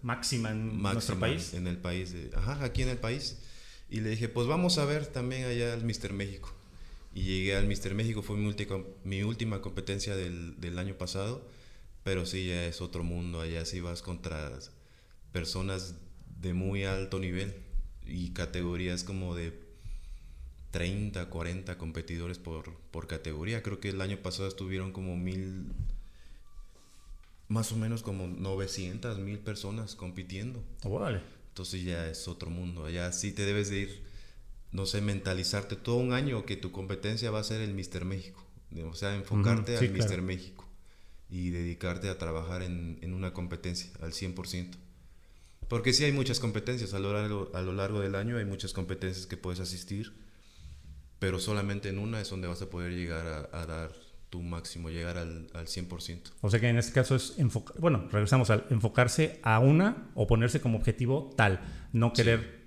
máxima en nuestro país. En el país, ajá, aquí en el país. Y le dije, pues vamos a ver también allá al Mister México. Y llegué al Mister México, fue mi, última, mi última competencia del, del, año pasado, pero sí, ya es otro mundo, allá sí vas contra personas de muy alto nivel y categorías como de 30, 40 competidores por, por categoría. Creo que el año pasado estuvieron como mil, más o menos como 900, mil personas compitiendo. Oh, vale entonces ya es otro mundo. Allá sí te debes de ir, no sé, mentalizarte todo un año que tu competencia va a ser el Mister México. O sea, enfocarte al Mister México y dedicarte a trabajar en, en, una competencia al 100%. Porque sí hay muchas competencias a lo, largo, a lo largo del año, hay muchas competencias que puedes asistir, pero solamente en una es donde vas a poder llegar a dar tu máximo, llegar al, al 100%. O sea que en este caso es enfocar, bueno, regresamos al enfocarse a una o ponerse como objetivo tal, no querer,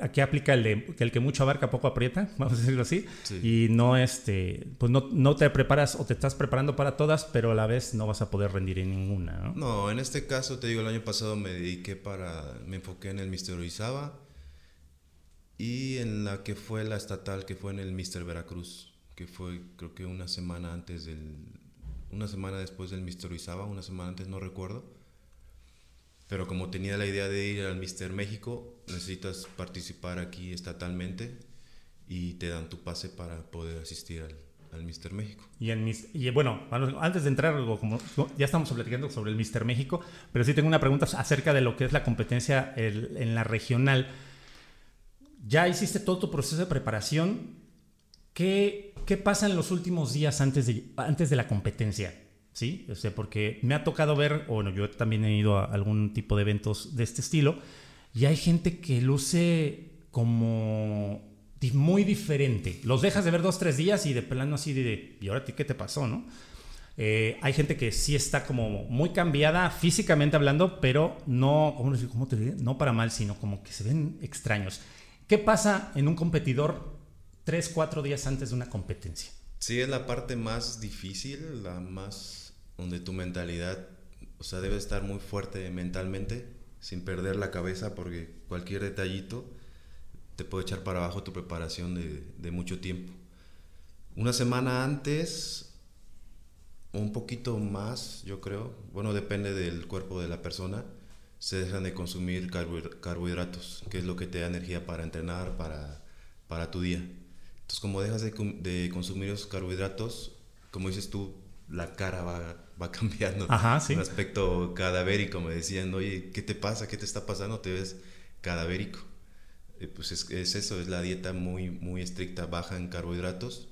aquí aplica el de que el que mucho abarca poco aprieta, [laughs] vamos a decirlo así, y no este, pues no, no, te preparas o te estás preparando para todas, pero a la vez no vas a poder rendir en ninguna, ¿no? No, en este caso te digo, el año pasado me dediqué para, me enfoqué en el Mister Orizaba y en la que fue la estatal, que fue en el Mister Veracruz que fue creo que una semana antes del, una semana después del Mister Orizaba, una semana antes no recuerdo. Pero como tenía la idea de ir al Mister México, necesitas participar aquí estatalmente y te dan tu pase para poder asistir al, al Mister México. Y, en y bueno, antes de entrar, como ya estamos platicando sobre el Mister México, pero sí tengo una pregunta acerca de lo que es la competencia en la regional. Ya hiciste todo tu proceso de preparación. ¿Qué, ¿qué pasa en los últimos días antes de, antes de la competencia? ¿Sí? O sea, porque me ha tocado ver, bueno, yo también he ido a algún tipo de eventos de este estilo, y hay gente que luce como muy diferente. Los dejas de ver dos, tres días y de plano así de, ¿y ahora qué te pasó, no? Eh, hay gente que sí está como muy cambiada físicamente hablando, pero no, ¿cómo, cómo te No para mal, sino como que se ven extraños. ¿Qué pasa en un competidor tres, cuatro días antes de una competencia. Sí, es la parte más difícil, la más donde tu mentalidad, o sea, debe estar muy fuerte mentalmente, sin perder la cabeza, porque cualquier detallito te puede echar para abajo tu preparación de, de mucho tiempo. Una semana antes, un poquito más, yo creo, bueno, depende del cuerpo de la persona, se dejan de consumir carbohidratos, que es lo que te da energía para entrenar, para, para tu día. Entonces, como dejas de, de consumir esos carbohidratos, como dices tú, la cara va, va [laughs] cambiando. Ajá, sí. Un aspecto cadavérico, me decían, oye, ¿qué te pasa? ¿Qué te está pasando? Te ves cadavérico. Eh, pues es, es, eso, es la dieta muy, muy estricta, baja en carbohidratos.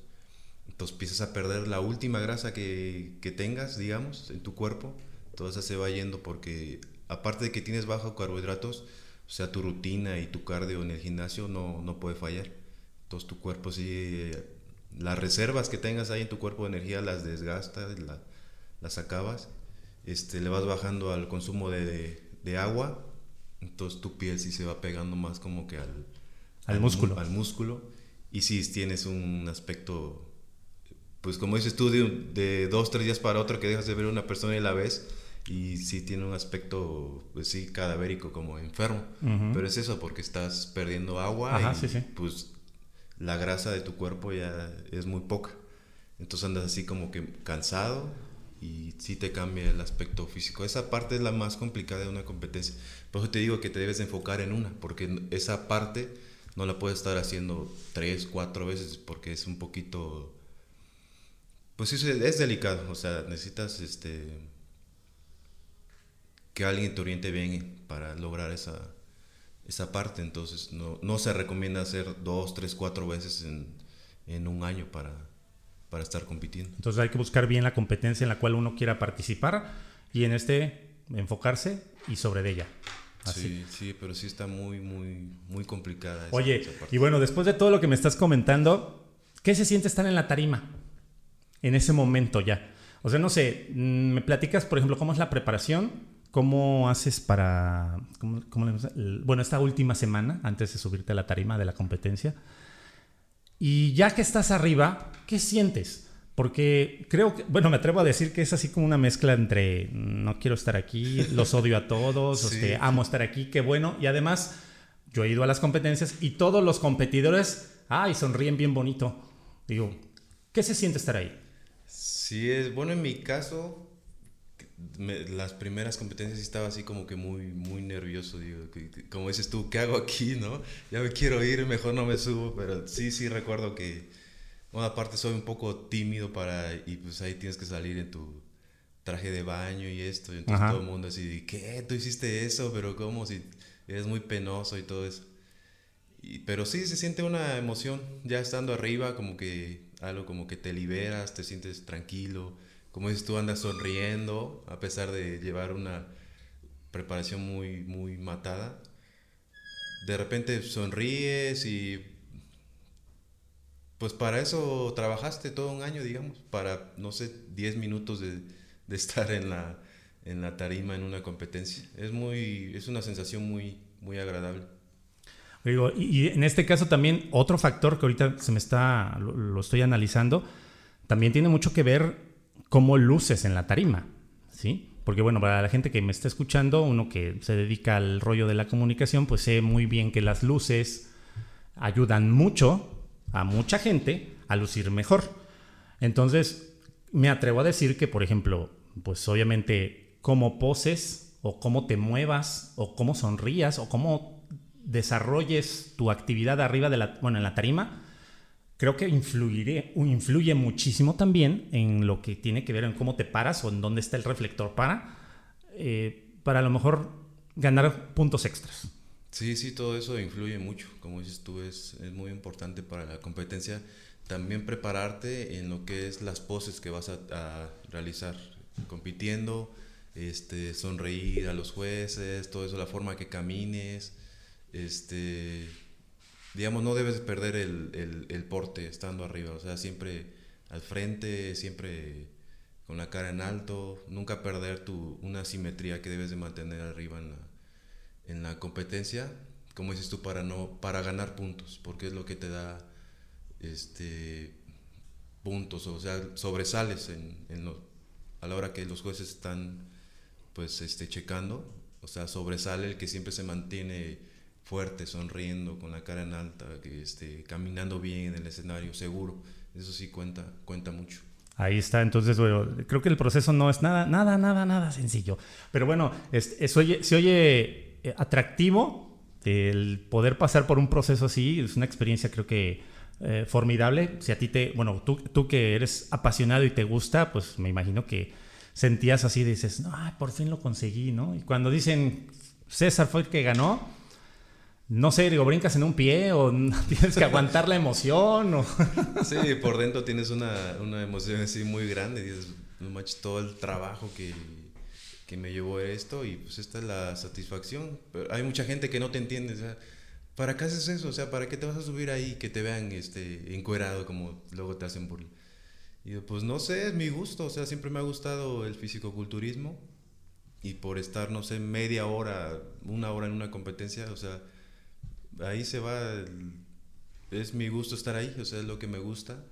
Entonces empiezas a perder la última grasa que, que tengas, digamos, en tu cuerpo. Toda esa se va yendo porque aparte de que tienes bajo carbohidratos, o sea, tu rutina y tu cardio en el gimnasio no, no puede fallar. Entonces tu cuerpo sí las reservas que tengas ahí en tu cuerpo de energía las desgastas, las acabas, este, le vas bajando al consumo de, de, agua, entonces tu piel sí se va pegando más como que al, al, músculo. Al músculo. Y si tienes un aspecto, pues como dices tú, de, de, dos, tres días para otro que dejas de ver a una persona y la ves, y sí tiene un aspecto, pues sí, cadavérico, como enfermo. Pero es eso, porque estás perdiendo agua y pues la grasa de tu cuerpo ya es muy poca. Entonces andas así como que cansado y sí te cambia el aspecto físico. Esa parte es la más complicada de una competencia. Por eso te digo que te debes enfocar en una, porque esa parte no la puedes estar haciendo tres, cuatro veces, porque es un poquito... Pues sí, es delicado, o sea, necesitas este, que alguien te oriente bien para lograr esa, esa parte. Entonces no, no se recomienda hacer dos, tres, cuatro veces en, en un año para, para estar compitiendo. Entonces hay que buscar bien la competencia en la cual uno quiera participar y en este enfocarse y sobre ella. Así. Sí, sí, pero sí está muy, muy, muy complicada. Esa, Oye, y bueno, después de todo lo que me estás comentando, ¿qué se siente estar en la tarima en ese momento ya? O sea, no sé, mm, me platicas, por ejemplo, cómo es la preparación, ¿Cómo haces para, cómo, cómo, bueno, esta última semana, antes de subirte a la tarima de la competencia? Y ya que estás arriba, ¿qué sientes? Porque creo que, bueno, me atrevo a decir que es así como una mezcla entre no quiero estar aquí, los odio a todos, [laughs] sí. este, amo estar aquí, qué bueno. Y además, yo he ido a las competencias y todos los competidores, ay, sonríen bien bonito. Digo, ¿qué se siente estar ahí? Sí, es bueno en mi caso, las primeras competencias estaba así como que muy, muy nervioso, digo, como dices tú, ¿qué hago aquí, no? Ya me quiero ir, mejor no me subo, pero sí, sí recuerdo que, bueno, aparte soy un poco tímido para, y pues ahí tienes que salir en tu traje de baño y esto, y entonces Ajá. todo el mundo así, ¿qué? ¿Tú hiciste eso? Pero como si eres muy penoso y todo eso. Y, pero sí, se siente una emoción, ya estando arriba, como que algo como que te liberas, te sientes tranquilo como dices tú, andas sonriendo a pesar de llevar una preparación muy, muy matada. De repente sonríes y pues para eso trabajaste todo un año, digamos, para, no sé, 10 minutos de, de estar en la, en la tarima en una competencia. Es, muy, es una sensación muy, muy agradable. Digo, y, en este caso también otro factor que ahorita se me está, lo estoy analizando, también tiene mucho que ver cómo luces en la tarima, ¿sí? Porque bueno, para la gente que me está escuchando, uno que se dedica al rollo de la comunicación, pues sé muy bien que las luces ayudan mucho a mucha gente a lucir mejor. Entonces, me atrevo a decir que, por ejemplo, pues obviamente cómo poses o cómo te muevas o cómo sonrías o cómo desarrolles tu actividad arriba de la, bueno, en la tarima, creo que influye muchísimo también en lo que tiene que ver en cómo te paras o en dónde está el reflector para, eh, para a lo mejor ganar puntos extras. Sí, sí, todo eso influye mucho. Como dices tú, es, muy importante para la competencia. También prepararte en lo que es las poses que vas a, a realizar compitiendo, este, sonreír a los jueces, todo eso, la forma que camines, este, digamos, no debes perder el, el, el, porte estando arriba, o sea, siempre al frente, siempre con la cara en alto, nunca perder tu, una simetría que debes de mantener arriba en la, en la competencia, como dices tú, para, no, para ganar puntos, porque es lo que te da este, puntos, o sea, sobresales en, en lo, a la hora que los jueces están pues este, checando, o sea, sobresale el que siempre se mantiene fuerte, sonriendo, con la cara en alta, que esté caminando bien en el escenario, seguro. Eso sí cuenta, cuenta mucho. Ahí está, entonces bueno, creo que el proceso no es nada, nada, nada, nada sencillo. Pero bueno, es, oye, se oye eh, atractivo el poder pasar por un proceso así, es una experiencia creo que eh, formidable. Si a ti te, bueno, tú, tú que eres apasionado y te gusta, pues me imagino que sentías así, dices, no, por fin lo conseguí, ¿no? Y cuando dicen César fue el que ganó, no sé, digo, brincas en un pie o [laughs] tienes que aguantar la emoción. O... [laughs] sí, por dentro tienes una, una emoción así muy grande. Dices, no manches, todo el trabajo que, que, me llevó esto y pues esta es la satisfacción. Pero hay mucha gente que no te entiende. O sea, ¿para qué haces eso? O sea, ¿para qué te vas a subir ahí que te vean este, encuerado como luego te hacen burla? Y pues no sé, es mi gusto. O sea, siempre me ha gustado el fisicoculturismo y por estar, no sé, media hora, una hora en una competencia, o sea ahí se va, es mi gusto estar ahí, o sea, es lo que me gusta.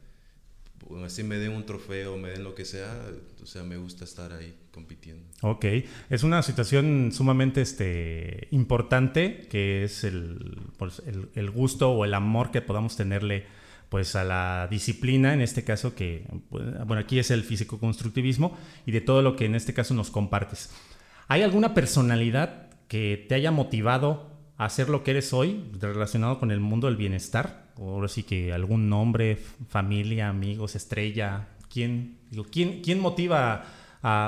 Así me den un trofeo, me den lo que sea, o sea, me gusta estar ahí compitiendo. Ok, es una situación sumamente este, importante, que es el, pues, el, el, gusto o el amor que podamos tenerle pues a la disciplina, en este caso que, pues, bueno, aquí es el físico-constructivismo y de todo lo que en este caso nos compartes. ¿Hay alguna personalidad que te haya motivado hacer lo que eres hoy relacionado con el mundo del bienestar? Ahora sí que algún nombre, familia, amigos, estrella. ¿Quién, digo, ¿quién, quién motiva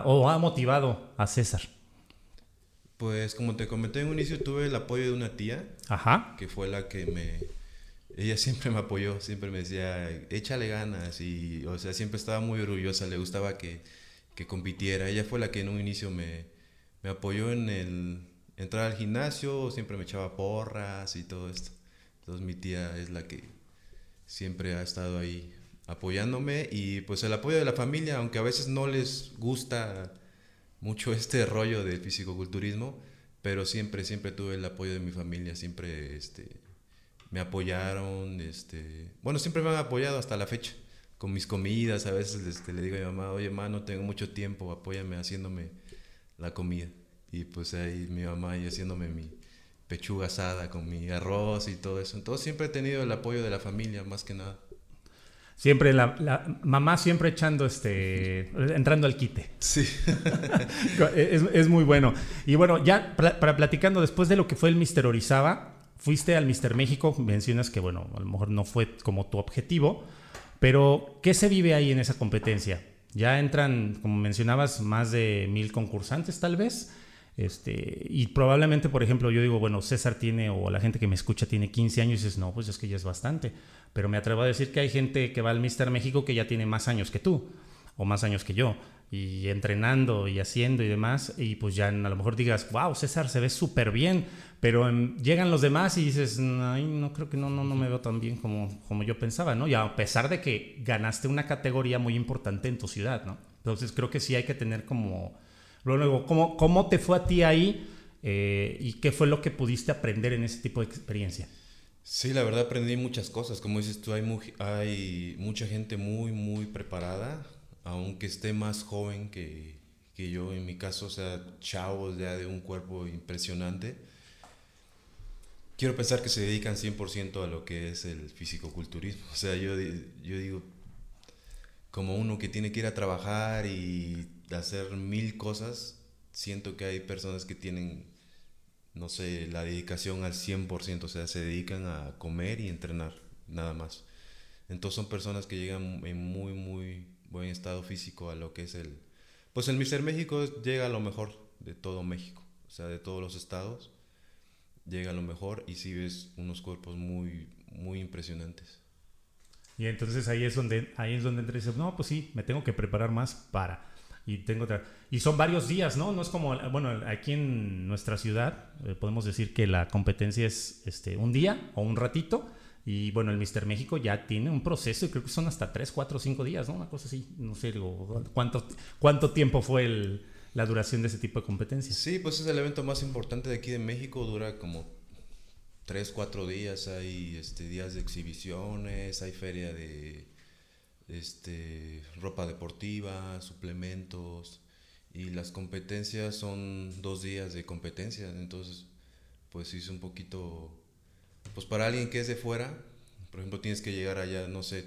o ha motivado a César? Pues como te comenté en un inicio, tuve el apoyo de una tía, Ajá. que fue la que me... Ella siempre me apoyó, siempre me decía, échale ganas y, o sea, siempre estaba muy orgullosa, le gustaba que, que compitiera. Ella fue la que en un inicio me, me apoyó en el, entrar al gimnasio, siempre me echaba porras y todo esto. Entonces mi tía es la que siempre ha estado ahí apoyándome y pues el apoyo de la familia, aunque a veces no les gusta mucho [laughs] este rollo del fisicoculturismo, pero siempre, siempre tuve el apoyo de mi familia, siempre este, me apoyaron, este, bueno, siempre me han apoyado hasta la fecha, con mis comidas, a veces este, le digo a mi mamá, oye, mamá, no tengo mucho tiempo, apóyame haciéndome la comida. Y pues ahí mi mamá y haciéndome mi pechuga asada con mi arroz y todo eso. Entonces siempre he tenido el apoyo de la familia, más que nada. Siempre la, mamá siempre echando este entrando al quite. Sí. [laughs] es, es, muy bueno. Y bueno, ya para platicando después de lo que fue el Mister Orizaba, fuiste al Mister México, mencionas que bueno, a lo mejor no fue como tu objetivo, pero ¿qué se vive ahí en esa competencia? Ya entran, como mencionabas, más de mil concursantes tal vez. Este, y probablemente, por ejemplo, yo digo, bueno, César tiene, o la gente que me escucha tiene 15 años y dices, no, pues es que ya es bastante. Pero me atrevo a decir que hay gente que va al Mister México que ya tiene más años que tú, o más años que yo, y entrenando y haciendo y demás, y pues ya a lo mejor digas, wow, César se ve súper bien, pero llegan los demás y dices, ay, no creo que no, no, no me veo tan bien como, como yo pensaba, ¿no? Y a pesar de que ganaste una categoría muy importante en tu ciudad, ¿no? Entonces creo que sí hay que tener como Luego, ¿cómo, cómo te fue a ti ahí eh, y qué fue lo que pudiste aprender en ese tipo de experiencia? Sí, la verdad aprendí muchas cosas. Como dices tú, hay, hay mucha gente muy, muy preparada, aunque esté más joven que, que yo, en mi caso, o sea, chavos ya de un cuerpo impresionante. Quiero pensar que se dedican 100% a lo que es el fisicoculturismo. O sea, yo, yo digo, como uno que tiene que ir a trabajar y hacer mil cosas, siento que hay personas que tienen, no sé, la dedicación al 100%, o sea, se dedican a comer y entrenar, nada más. Entonces son personas que llegan en muy, muy buen estado físico a lo que es el... Pues el Mister México llega a lo mejor de todo México, o sea, de todos los estados, llega a lo mejor y si ves unos cuerpos muy, muy impresionantes. Y entonces ahí es donde, ahí es donde dices, no, pues sí, me tengo que preparar más para y tengo y son varios días, ¿no? No es como, bueno, aquí en nuestra ciudad eh, podemos decir que la competencia es este, un día o un ratito. Y bueno, el Mister México ya tiene un proceso y creo que son hasta 3, 4, 5 días, ¿no? Una cosa así, no sé, ¿cuánto, cuánto tiempo fue el, la duración de ese tipo de competencia? Sí, pues es el evento más importante de aquí de México, dura como 3, 4 días, hay este, días de exhibiciones, hay feria de este, ropa deportiva, suplementos, y las competencias son dos días de competencia, entonces pues es un poquito, pues para alguien que es de fuera, por ejemplo tienes que llegar allá, no sé,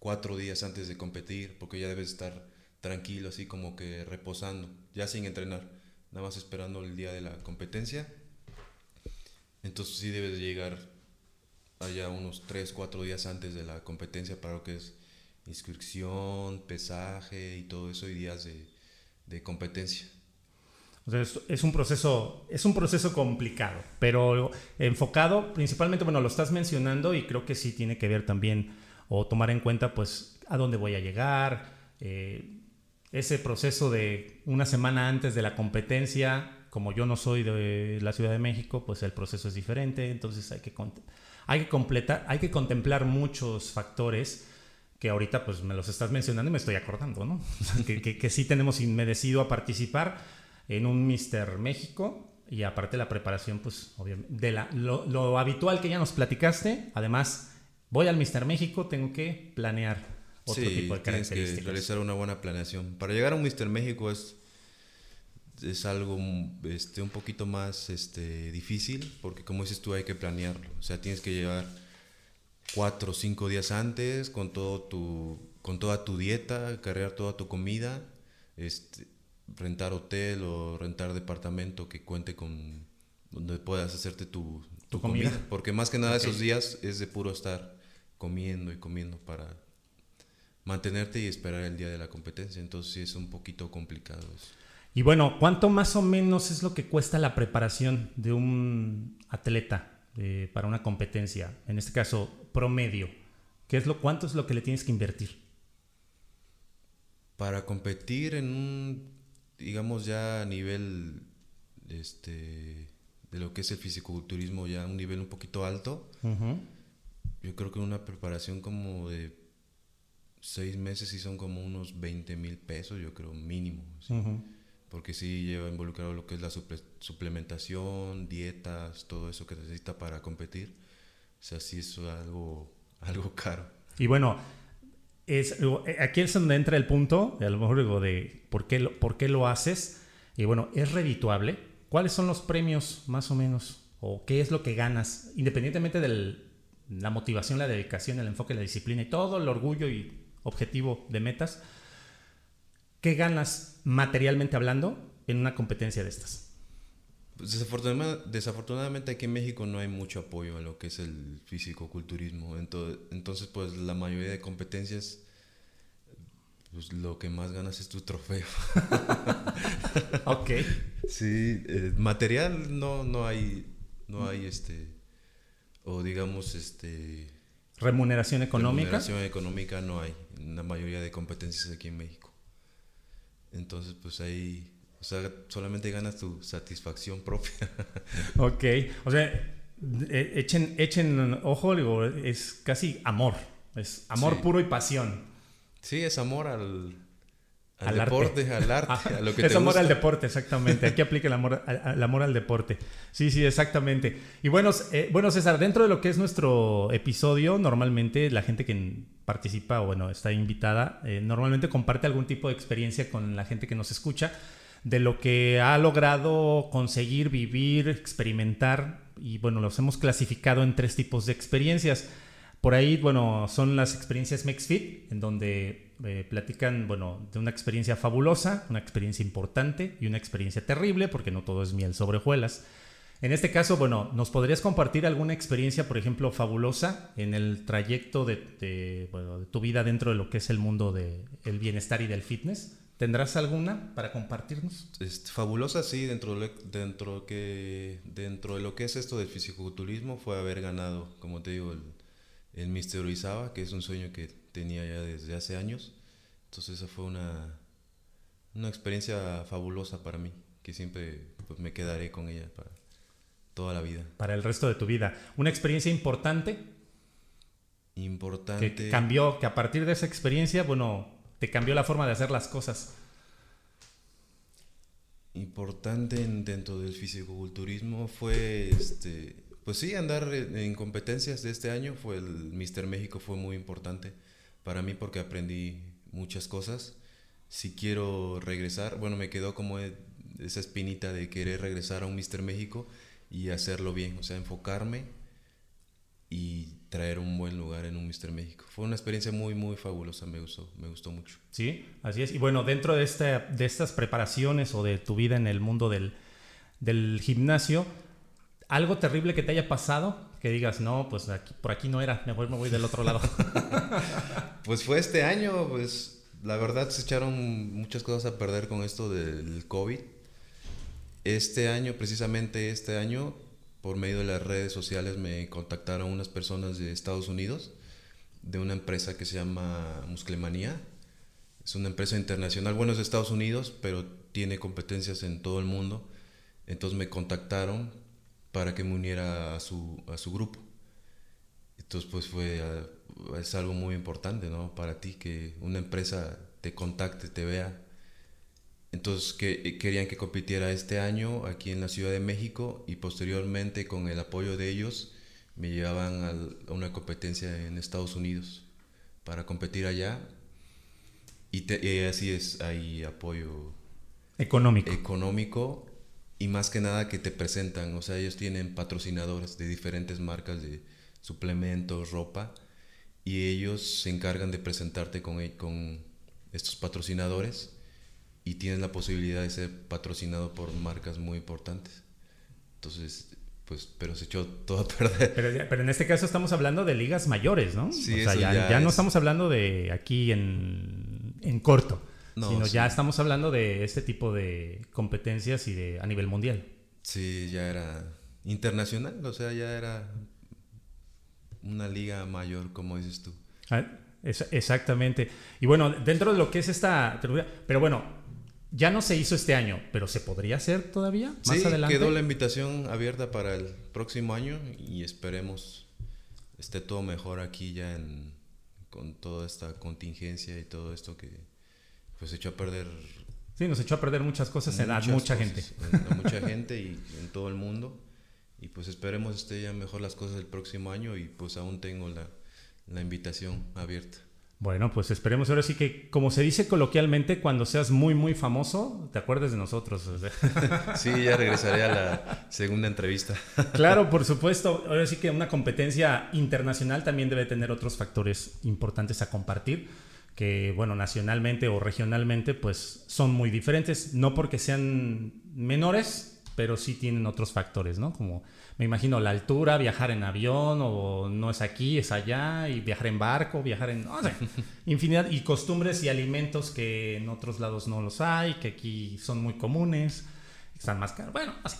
cuatro días antes de competir, porque ya debes estar tranquilo, así como que reposando, ya sin entrenar, nada más esperando el día de la competencia. Entonces sí debes llegar allá unos tres, cuatro días antes de la competencia para lo que es inscripción, pesaje y todo eso y días de, de competencia. O sea, es, un proceso, es un proceso complicado, pero enfocado principalmente, bueno, lo estás mencionando y creo que sí tiene que ver también o tomar en cuenta pues a dónde voy a llegar, eh, ese proceso de una semana antes de la competencia, como yo no soy de la Ciudad de México, pues el proceso es diferente, entonces hay que, hay que, completar, hay que contemplar muchos factores que ahorita pues me los estás mencionando y me estoy acordando, ¿no? [laughs] que, que, sí tenemos inmerecido a participar en un Mister México y aparte la preparación, pues obviamente, de la, lo, lo, habitual que ya nos platicaste, además voy al Mister México, tengo que planear otro tipo de características. Que realizar una buena planeación. Para llegar a un Mister México es, es algo este, un poquito más este, difícil, porque como dices tú hay que planearlo, o sea, tienes que llevar cuatro o cinco días antes con, todo tu, con toda tu dieta, cargar toda tu comida, este, rentar hotel o rentar departamento que cuente con donde puedas hacerte tu, tu, comida? Porque más que nada esos días es de puro estar comiendo y comiendo para mantenerte y esperar el día de la competencia. Entonces sí es un poquito complicado eso. Y bueno, ¿cuánto más o menos es lo que cuesta la preparación de un atleta eh, para una competencia? En este caso, promedio. ¿Qué es lo, ¿Cuánto es lo que le tienes que invertir? Para competir en un, digamos ya a nivel este, de lo que es el fisiculturismo, ya a un nivel un poquito alto, yo creo que una preparación como de seis meses y son como unos 20 mil pesos, yo creo, mínimo. Porque sí lleva involucrado lo que es la suplementación, dietas, todo eso que necesita para competir. O sea, sí es algo, algo caro. Y bueno, es, aquí es donde entra el punto, a lo mejor digo, de por qué, lo, por qué lo haces. Y bueno, ¿es redituable? ¿Cuáles son los premios más o menos? ¿O qué es lo que ganas? Independientemente de la motivación, la dedicación, el enfoque, la disciplina y todo el orgullo y objetivo de metas, ¿qué ganas materialmente hablando en una competencia de estas? Pues desafortunadamente, aquí en México no hay mucho apoyo a lo que es el físico-culturismo. Entonces, pues la mayoría de competencias, pues lo que más ganas es tu trofeo. [laughs] ok. Sí, eh, material no, no hay, no hay este, o digamos este... Remuneración económica. Remuneración económica no hay en la mayoría de competencias aquí en México. Entonces, pues ahí o sea, solamente ganas tu satisfacción propia. [laughs] ok, o sea, e, echen, echen ojo, digo, es casi amor, es amor puro y pasión. Sí, es amor al, al, deporte, al [laughs] arte, a lo que es amor al deporte, exactamente. Aquí aplica el amor, al, amor al deporte. Sí, sí, exactamente. Y bueno, eh, bueno, César, dentro de lo que es nuestro episodio, normalmente la gente que participa o bueno, está invitada, eh, normalmente comparte algún tipo de experiencia con la gente que nos escucha de lo que ha logrado conseguir, vivir, experimentar. Y bueno, los hemos clasificado en tres tipos de experiencias. Por ahí, bueno, son las experiencias MexFit, en donde eh, platican, bueno, de una experiencia fabulosa, una experiencia importante y una experiencia terrible, porque no todo es miel sobre hojuelas. En este caso, bueno, ¿nos podrías compartir alguna experiencia, por ejemplo, fabulosa en el trayecto de, de tu vida dentro de lo que es el mundo del bienestar y del fitness? ¿Tendrás alguna para compartirnos? Es fabulosa, sí, dentro de, dentro, que, dentro de lo que es esto del fisiculturismo fue haber ganado, como te digo, el, el Mister Orizaba, que es un sueño que tenía ya desde hace años. Entonces esa fue una, una experiencia fabulosa para mí, que siempre pues, me quedaré con ella para toda la vida. Para el resto de tu vida. ¿Una experiencia importante? Importante. Que cambió, que a partir de esa experiencia, bueno, te cambió la forma de hacer las cosas? Importante dentro del fisicoculturismo fue, este, pues sí, andar en competencias de este año, fue el Mister México fue muy importante para mí porque aprendí muchas cosas si quiero regresar, bueno, me quedó como e, esa espinita de querer regresar a un Mister México y hacerlo bien, o sea, enfocarme y traer un buen lugar en un Mister México. Fue una experiencia muy, muy fabulosa, me gustó, me gustó mucho. Sí, así es. Y bueno, dentro de, este, de estas preparaciones o de tu vida en el mundo del, del gimnasio, algo terrible que te haya pasado, que digas, no, pues aquí, por aquí no era, mejor me voy del otro lado. [laughs] pues fue este año, pues la verdad se echaron muchas cosas a perder con esto del COVID. Este año, precisamente este año, por medio de las redes sociales me contactaron unas personas de Estados Unidos, de una empresa que se llama Musclemanía. Es una empresa internacional, bueno, es de Estados Unidos, pero tiene competencias en todo el mundo. Entonces me contactaron para que me uniera a su, a su grupo. Entonces pues fue, ah, es algo muy importante, ¿no? Para ti que una empresa te contacte, te vea entonces que, eh, querían que compitiera este año aquí en la Ciudad de México y posteriormente con el apoyo de ellos me llevaban a una competencia en Estados Unidos para competir allá. Y, así es, hay apoyo económico. económico y más que nada que te presentan, o sea, ellos tienen patrocinadores de diferentes marcas de suplementos, ropa y ellos se encargan de presentarte con, con estos patrocinadores y tienes la posibilidad de ser patrocinado por marcas muy importantes. Entonces, pues, pero se echó todo a perder. Pero, en este caso estamos hablando de ligas mayores, ¿no? Sí, o sea, ya, no estamos hablando de aquí en, en corto, sino ya estamos hablando de este tipo de competencias y de a nivel mundial. Sí, ya era internacional, o sea, ya era una liga mayor, como dices tú. Ah, exactamente. Y bueno, dentro de lo que es esta... Pero bueno, ya no se hizo este año, pero ¿se podría hacer todavía más sí, quedó la invitación abierta para el próximo año y esperemos esté todo mejor aquí ya en, con toda esta contingencia y todo esto que pues echó a perder. Sí, nos echó a perder muchas cosas en a mucha gente. A mucha gente y en todo el mundo. Y pues esperemos esté ya mejor las cosas el próximo año y pues aún tengo la, la invitación abierta. Bueno, pues esperemos ahora sí que, como se dice coloquialmente, cuando seas muy, muy famoso, te acuerdes de nosotros. [laughs] sí, ya regresaré a la segunda entrevista. [laughs] claro, por supuesto. Ahora sí que una competencia internacional también debe tener otros factores importantes a compartir, que, bueno, nacionalmente o regionalmente, pues son muy diferentes. No porque sean menores, pero sí tienen otros factores, ¿no? Como me imagino la altura, viajar en avión o no es aquí, es allá, y viajar en barco, viajar en, infinidad, y costumbres y alimentos que en otros lados no los hay, que aquí son muy comunes, están más caros. Bueno, así.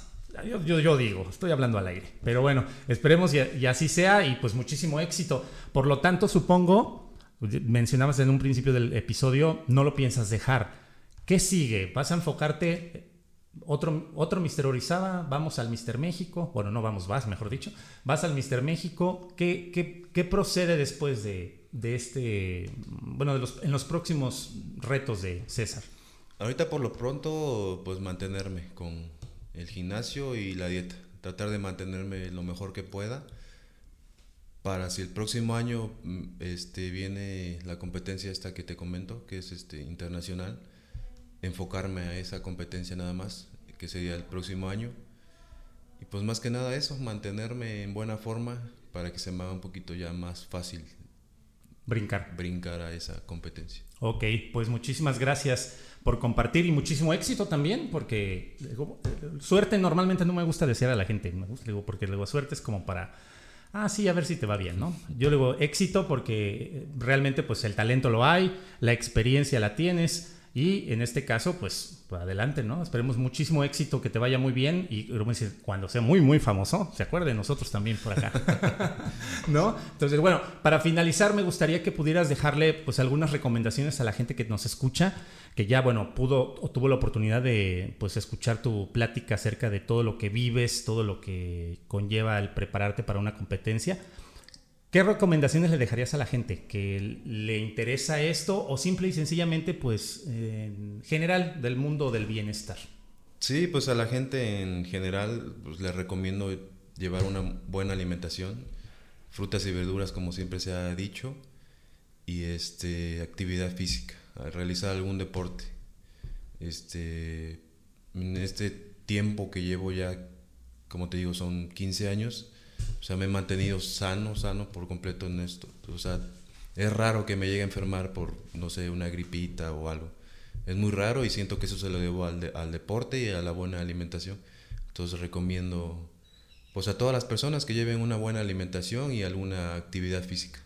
Yo, yo, digo, estoy hablando al aire. Pero bueno, esperemos y, así sea y pues muchísimo éxito. Por lo tanto, supongo, mencionabas en un principio del episodio, no lo piensas dejar. ¿Qué sigue? ¿Vas a enfocarte otro, otro Mister Orizaba, vamos al Mister México, bueno, no vamos, vas, mejor dicho, vas al Mister México, ¿qué, qué, qué procede después de, de, este, bueno, de los, en los próximos retos de César? Ahorita por lo pronto, pues mantenerme con el gimnasio y la dieta, tratar de mantenerme lo mejor que pueda para si el próximo año mm, este, viene la competencia esta que te comento, que es este, internacional, enfocarme a esa competencia nada más, que sería el próximo año. Y pues más que nada eso, mantenerme en buena forma para que se me haga un poquito ya más fácil brincar. Brincar a esa competencia. Ok, pues muchísimas gracias por compartir y muchísimo éxito también, porque suerte normalmente no me gusta desear a la gente, me gusta, digo, porque luego suerte es como para, ah, sí, a ver si te va bien, ¿no? Yo digo éxito porque realmente pues el talento lo hay, la experiencia la tienes y en este caso, pues, pues, adelante, ¿no? Esperemos muchísimo éxito, que te vaya muy bien y cuando sea muy, muy famoso, se acuerde de nosotros también por acá. [laughs] ¿No? Entonces, bueno, para finalizar, me gustaría que pudieras dejarle, pues, algunas recomendaciones a la gente que nos escucha, que ya, bueno, pudo o tuvo la oportunidad de, pues, escuchar tu plática acerca de todo lo que vives, todo lo que conlleva el prepararte para una competencia ¿Qué recomendaciones le dejarías a la gente que le interesa esto o simple y sencillamente, pues, en general del mundo del bienestar? Sí, pues a la gente en general pues, les recomiendo llevar una buena alimentación, frutas y verduras como siempre se ha dicho, y este, actividad física. realizar algún deporte. Este, en este tiempo que llevo ya, como te digo, son 15 años, o sea, me he mantenido sano, sano por completo en esto. O sea, es raro que me llegue a enfermar por, no sé, una gripita o algo. Es muy raro y siento que eso se lo debo al, al deporte y a la buena alimentación. Entonces recomiendo pues a todas las personas que lleven una buena alimentación y alguna actividad física.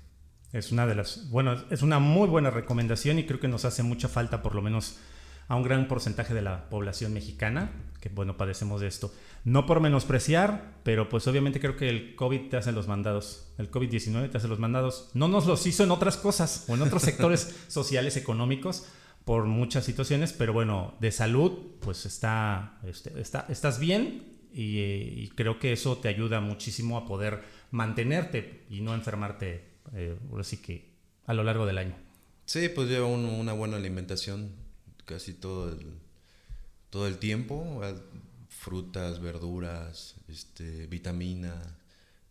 Es una de las, bueno, es una muy buena recomendación y creo que nos hace mucha falta por lo menos a un gran porcentaje de la población mexicana, que bueno, padecemos de esto. No por menospreciar, pero pues obviamente creo que el COVID te hace los mandados, el COVID-19 te hace los mandados. No nos los hizo en otras cosas o en otros sectores [laughs] sociales, económicos, por muchas situaciones, pero bueno, de salud, pues está, este, está estás bien y, creo que eso te ayuda muchísimo a poder mantenerte y no enfermarte, eh, así que a lo largo del año. Sí, pues lleva una buena alimentación casi todo el, todo el tiempo, frutas, verduras, este, vitamina,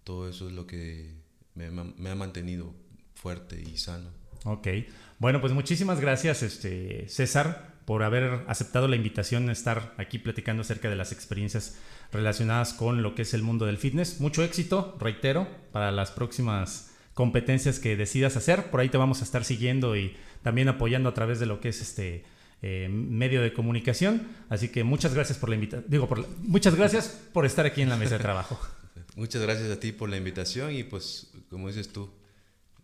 todo eso es lo que me, ha mantenido fuerte y sano. Ok, bueno, pues muchísimas gracias, este, César, por haber aceptado la invitación a estar aquí platicando acerca de las experiencias relacionadas con lo que es el mundo del fitness. Mucho éxito, reitero, para las próximas competencias que decidas hacer. Por ahí te vamos a estar siguiendo y también apoyando a través de lo que es este eh, medio de comunicación. Así que muchas gracias por la invitación. Digo, por muchas gracias por estar aquí en la mesa de trabajo. [laughs] muchas gracias a ti por la invitación y pues, como dices tú,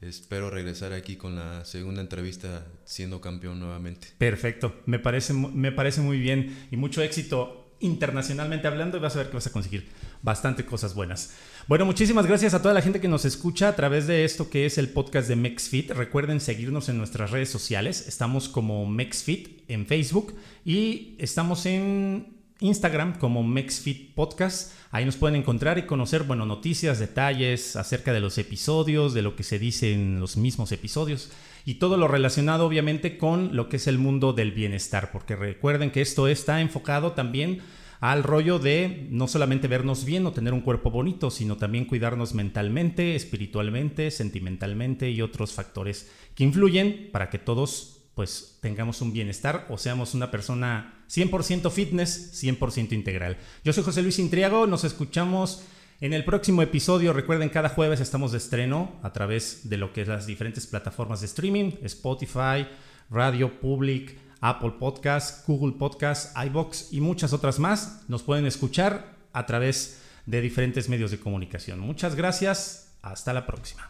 espero regresar aquí con la segunda entrevista siendo campeón nuevamente. Perfecto, me parece, me parece muy bien y mucho éxito internacionalmente hablando y vas a ver que vas a conseguir bastante cosas buenas. Bueno, muchísimas gracias a toda la gente que nos escucha a través de esto que es el podcast de MexFit. Recuerden seguirnos en nuestras redes sociales. Estamos como MexFit en Facebook y estamos en Instagram como MexFit Podcast. Ahí nos pueden encontrar y conocer, bueno, noticias, detalles acerca de los episodios, de lo que se dice en los mismos episodios y todo lo relacionado obviamente con lo que es el mundo del bienestar, porque recuerden que esto está enfocado también al rollo de no solamente vernos bien o tener un cuerpo bonito, sino también cuidarnos mentalmente, espiritualmente, sentimentalmente y otros factores que influyen para que todos pues tengamos un bienestar o seamos una persona 100% fitness, 100% integral. Yo soy José Luis Intriago, nos escuchamos en el próximo episodio, recuerden, cada jueves estamos de estreno a través de lo que es las diferentes plataformas de streaming, Spotify, Radio Public, Apple Podcasts, Google Podcasts, iBox y muchas otras más. Nos pueden escuchar a través de diferentes medios de comunicación. Muchas gracias. Hasta la próxima.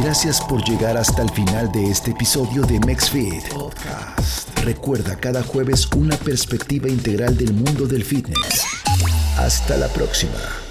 Gracias por llegar hasta el final de este episodio de MexFit Recuerda cada jueves una perspectiva integral del mundo del fitness. Hasta la próxima.